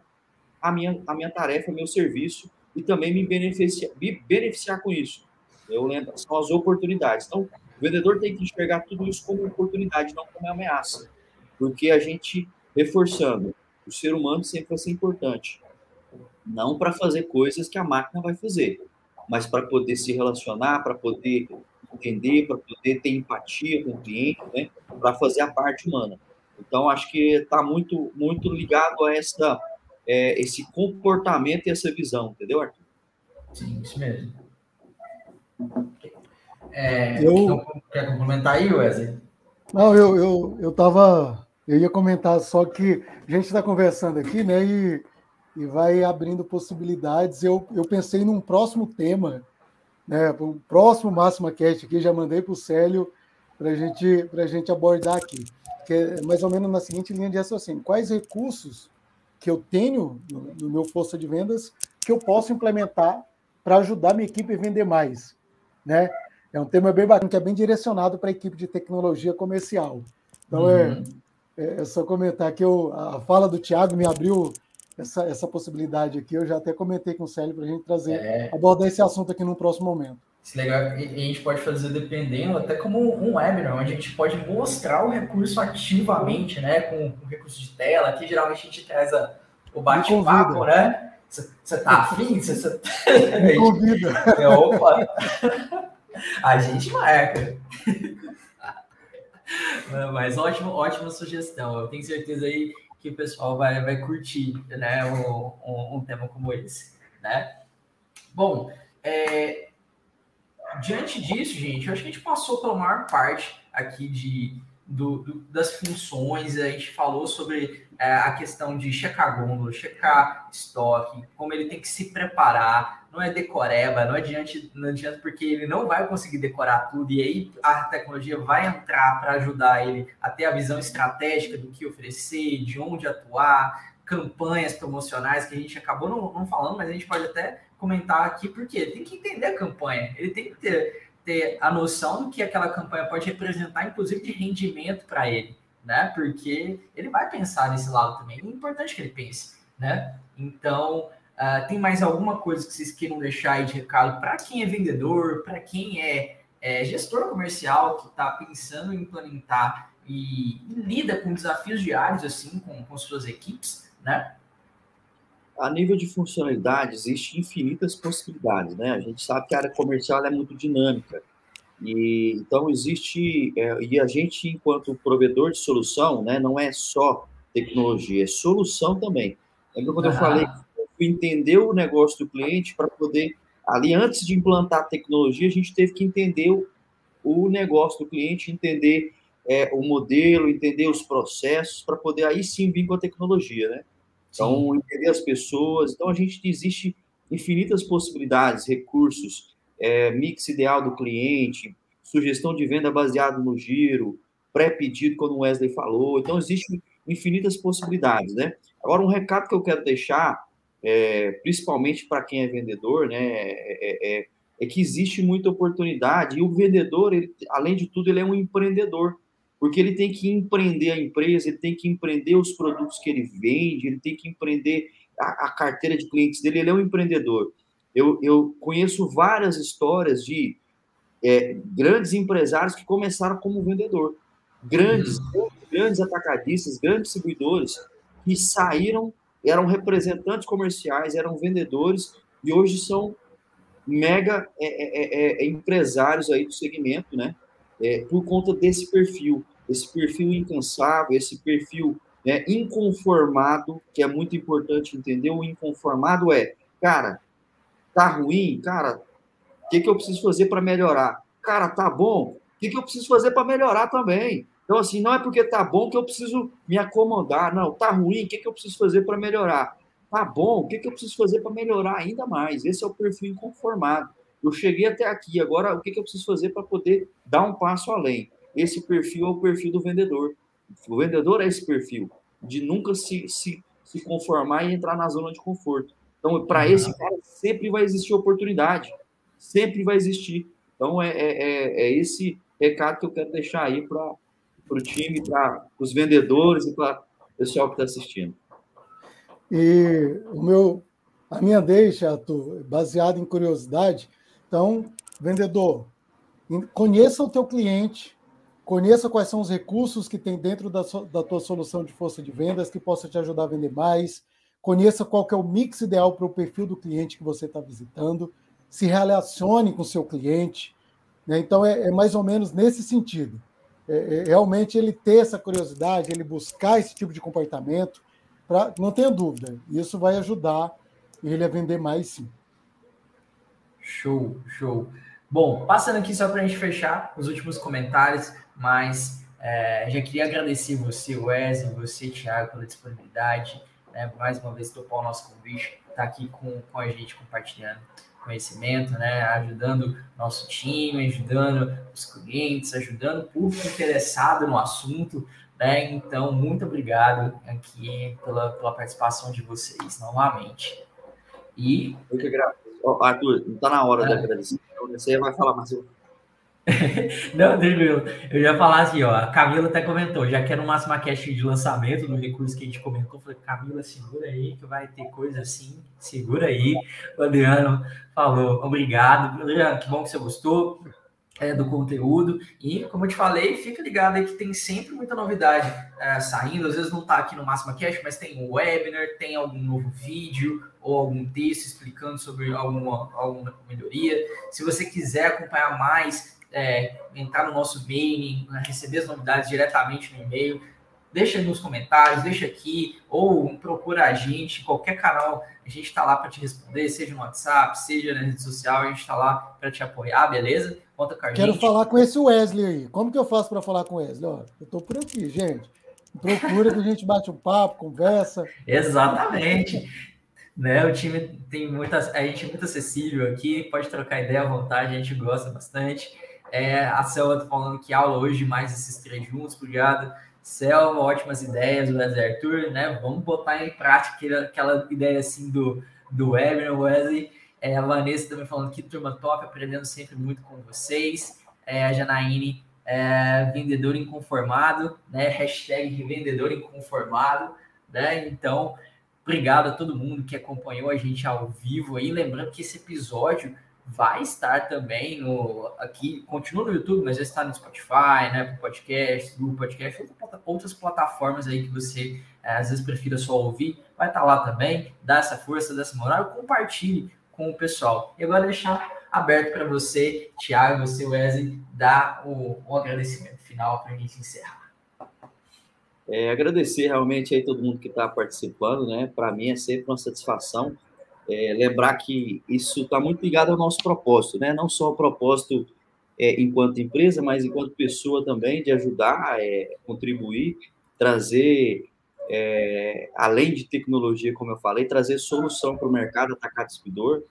a minha, a minha tarefa, meu serviço e também me beneficiar, me beneficiar com isso. Eu lembro, são as oportunidades. Então, o vendedor tem que enxergar tudo isso como oportunidade, não como ameaça. Porque a gente, reforçando, o ser humano sempre vai ser importante. Não para fazer coisas que a máquina vai fazer, mas para poder se relacionar, para poder entender, para poder ter empatia com o cliente, né? para fazer a parte humana. Então, acho que está muito, muito ligado a essa, é, esse comportamento e essa visão, entendeu, Arthur? Sim, isso mesmo. É, eu... Então, quer complementar aí, Wesley? Não, eu, eu, eu tava. Eu ia comentar só que a gente está conversando aqui, né? E, e vai abrindo possibilidades. Eu, eu pensei num próximo tema, né? O próximo Máxima Cast aqui, já mandei para o Célio para gente, a gente abordar aqui. Que é mais ou menos na seguinte linha de raciocínio: quais recursos que eu tenho no, no meu força de vendas que eu posso implementar para ajudar minha equipe a vender mais? Né? É um tema bem bacana, que é bem direcionado para a equipe de tecnologia comercial. Então, é, uhum. é, é, só comentar que eu, a fala do Tiago me abriu essa, essa possibilidade aqui. Eu já até comentei com o Célio para a gente trazer, é. abordar esse assunto aqui no próximo momento. Isso é legal. E, a gente pode fazer dependendo, até como um webinar, onde a gente pode mostrar o recurso ativamente, né? Com o recurso de tela. Aqui geralmente a gente traz a, o bate-papo, né? Você tá afim? Você, Me convida. É, opa! A gente marca. Mas ótimo, ótima sugestão. Eu tenho certeza aí que o pessoal vai, vai curtir né, um, um, um tema como esse. Né? Bom, é, diante disso, gente, eu acho que a gente passou pela maior parte aqui de, do, do, das funções, a gente falou sobre é, a questão de checar gôndola, checar estoque, como ele tem que se preparar, não é decoreba, não adianta, não adianta porque ele não vai conseguir decorar tudo, e aí a tecnologia vai entrar para ajudar ele a ter a visão estratégica do que oferecer, de onde atuar, campanhas promocionais que a gente acabou não, não falando, mas a gente pode até comentar aqui, porque ele tem que entender a campanha, ele tem que ter ter a noção do que aquela campanha pode representar, inclusive de rendimento para ele, né? Porque ele vai pensar nesse lado também. É importante que ele pense, né? Então, uh, tem mais alguma coisa que vocês queiram deixar aí de recado para quem é vendedor, para quem é, é, gestor comercial que está pensando em implementar e, e, lida com desafios diários assim com, com suas equipes, né? A nível de funcionalidade, existe infinitas possibilidades, né? A gente sabe que a área comercial é muito dinâmica. E, então, existe... É, e a gente, enquanto provedor de solução, né, não é só tecnologia, é solução também. Lembra quando ah. eu falei que entender o negócio do cliente para poder... Ali, antes de implantar a tecnologia, a gente teve que entender o, o negócio do cliente, entender é, o modelo, entender os processos, para poder aí sim vir com a tecnologia, né? Então, Sim. entender as pessoas. Então, a gente existe infinitas possibilidades, recursos, é, mix ideal do cliente, sugestão de venda baseado no giro, pré-pedido, como o Wesley falou. Então, existem infinitas possibilidades, né? Agora, um recado que eu quero deixar, é, principalmente para quem é vendedor, né, é, é, é, que existe muita oportunidade e o vendedor, ele, além de tudo, ele é um empreendedor. Porque ele tem que empreender a empresa, ele tem que empreender os produtos que ele vende, ele tem que empreender a, a carteira de clientes dele, ele é um empreendedor. Eu, eu conheço várias histórias de é, grandes empresários que começaram como vendedor. Grandes, uhum. grandes atacadistas, grandes distribuidores que saíram, eram representantes comerciais, eram vendedores e hoje são mega é, é, é, é empresários aí do segmento, né? É, por conta desse perfil, esse perfil incansável, esse perfil né, inconformado, que é muito importante entender. O inconformado é, cara, tá ruim, cara, o que, que eu preciso fazer para melhorar? Cara, tá bom, o que, que eu preciso fazer para melhorar também? Então, assim, não é porque tá bom que eu preciso me acomodar, não, tá ruim, o que, que eu preciso fazer para melhorar? Tá bom, o que, que eu preciso fazer para melhorar ainda mais? Esse é o perfil inconformado. Eu cheguei até aqui, agora o que, que eu preciso fazer para poder dar um passo além? Esse perfil é o perfil do vendedor. O vendedor é esse perfil, de nunca se, se, se conformar e entrar na zona de conforto. Então, para uhum. esse cara, sempre vai existir oportunidade. Sempre vai existir. Então, é, é, é, é esse recado que eu quero deixar aí para o time, para os vendedores e para o pessoal que está assistindo. E o meu, a minha deixa, Arthur, baseada em curiosidade. Então, vendedor, conheça o teu cliente, conheça quais são os recursos que tem dentro da, da tua solução de força de vendas que possa te ajudar a vender mais, conheça qual é o mix ideal para o perfil do cliente que você está visitando, se relacione com o seu cliente. Né? Então, é, é, mais ou menos nesse sentido. É, é, realmente ele ter essa curiosidade, ele buscar esse tipo de comportamento, pra, não tenha dúvida, isso vai ajudar ele a vender mais sim. Show, show. Bom, passando aqui só para a gente fechar os últimos comentários, mas é, já queria agradecer você, Wesley, você, Thiago, pela disponibilidade, né, mais uma vez topar o nosso convite, estar tá aqui com, com a gente compartilhando conhecimento, né, ajudando nosso time, ajudando os clientes, ajudando o público interessado no assunto, né? Então, muito obrigado aqui pela, pela participação de vocês novamente. E. Eu que. Arthur, não está na hora é. de agradecer. Você vai falar, eu Não, tranquilo. Eu ia falar assim, ó. A Camila até comentou, já quero um máxima cash de lançamento no recurso que a gente comentou. Falei, Camila, segura aí, que vai ter coisa assim. Segura aí. O Adriano falou, obrigado. Adriano, que bom que você gostou é, do conteúdo. E, como eu te falei, fica ligado aí que tem sempre muita novidade é, saindo. Às vezes não está aqui no Máxima Cash, mas tem um webinar, tem algum novo vídeo ou algum texto explicando sobre alguma, alguma melhoria. Se você quiser acompanhar mais, é, entrar no nosso mailing, receber as novidades diretamente no e-mail, deixa nos comentários, deixa aqui, ou procura a gente, qualquer canal, a gente está lá para te responder, seja no WhatsApp, seja na rede social, a gente está lá para te apoiar, beleza? Conta com a Quero gente. falar com esse Wesley aí. Como que eu faço para falar com o Wesley? Ó, eu estou por aqui, gente. Procura que a gente bate um papo, conversa. Exatamente. Né, o time tem muitas, a gente é muito acessível aqui, pode trocar ideia à vontade, a gente gosta bastante. É, a Selva tá falando que aula hoje mais esses três juntos, obrigado. Selva, ótimas ideias, Wesley Arthur, né? Vamos botar em prática aquela ideia assim do, do Webinar, Wesley. É, a Vanessa também falando que turma top, aprendendo sempre muito com vocês. É, a Janaíne, é, vendedor inconformado, né? Hashtag vendedor inconformado, né? Então, obrigado a todo mundo que acompanhou a gente ao vivo aí. Lembrando que esse episódio vai estar também no aqui, continua no YouTube, mas já está no Spotify, né, podcast, Google Podcast, outras plataformas aí que você é, às vezes prefira só ouvir, vai estar lá também, dá essa força, dessa moral, compartilhe com o pessoal. E agora deixar aberto para você, Thiago, você, Wesley, dar o, o agradecimento final para a gente encerrar. É, agradecer realmente aí todo mundo que está participando, né? Para mim é sempre uma satisfação é, lembrar que isso está muito ligado ao nosso propósito, né? Não só o propósito é, enquanto empresa, mas enquanto pessoa também, de ajudar, é, contribuir, trazer, é, além de tecnologia, como eu falei, trazer solução para o mercado atacado distribuidor,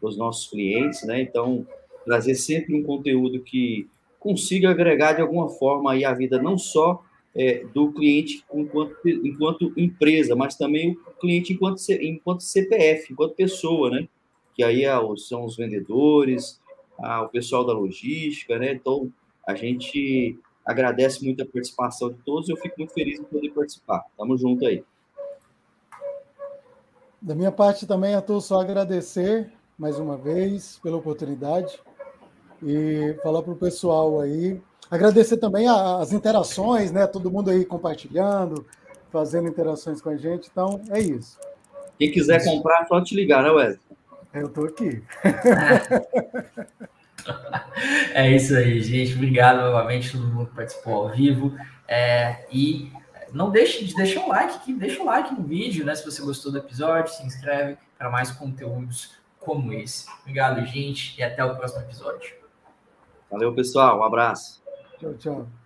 os nossos clientes, né? Então, trazer sempre um conteúdo que consiga agregar de alguma forma aí a vida não só é, do cliente enquanto, enquanto empresa, mas também o cliente enquanto, enquanto CPF, enquanto pessoa, né? Que aí é, são os vendedores, o pessoal da logística, né? Então, a gente agradece muito a participação de todos e eu fico muito feliz em poder participar. Tamo junto aí. Da minha parte também, Arthur, só agradecer mais uma vez pela oportunidade e falar para o pessoal aí. Agradecer também as interações, né? Todo mundo aí compartilhando, fazendo interações com a gente. Então, é isso. Quem quiser comprar, só te ligar, né, Wesley? Eu estou aqui. é isso aí, gente. Obrigado novamente todo mundo que participou ao vivo. É, e não deixe de deixar um like aqui, deixa um like no vídeo, né? Se você gostou do episódio, se inscreve para mais conteúdos como esse. Obrigado, gente, e até o próximo episódio. Valeu, pessoal. Um abraço. Tchau, tchau.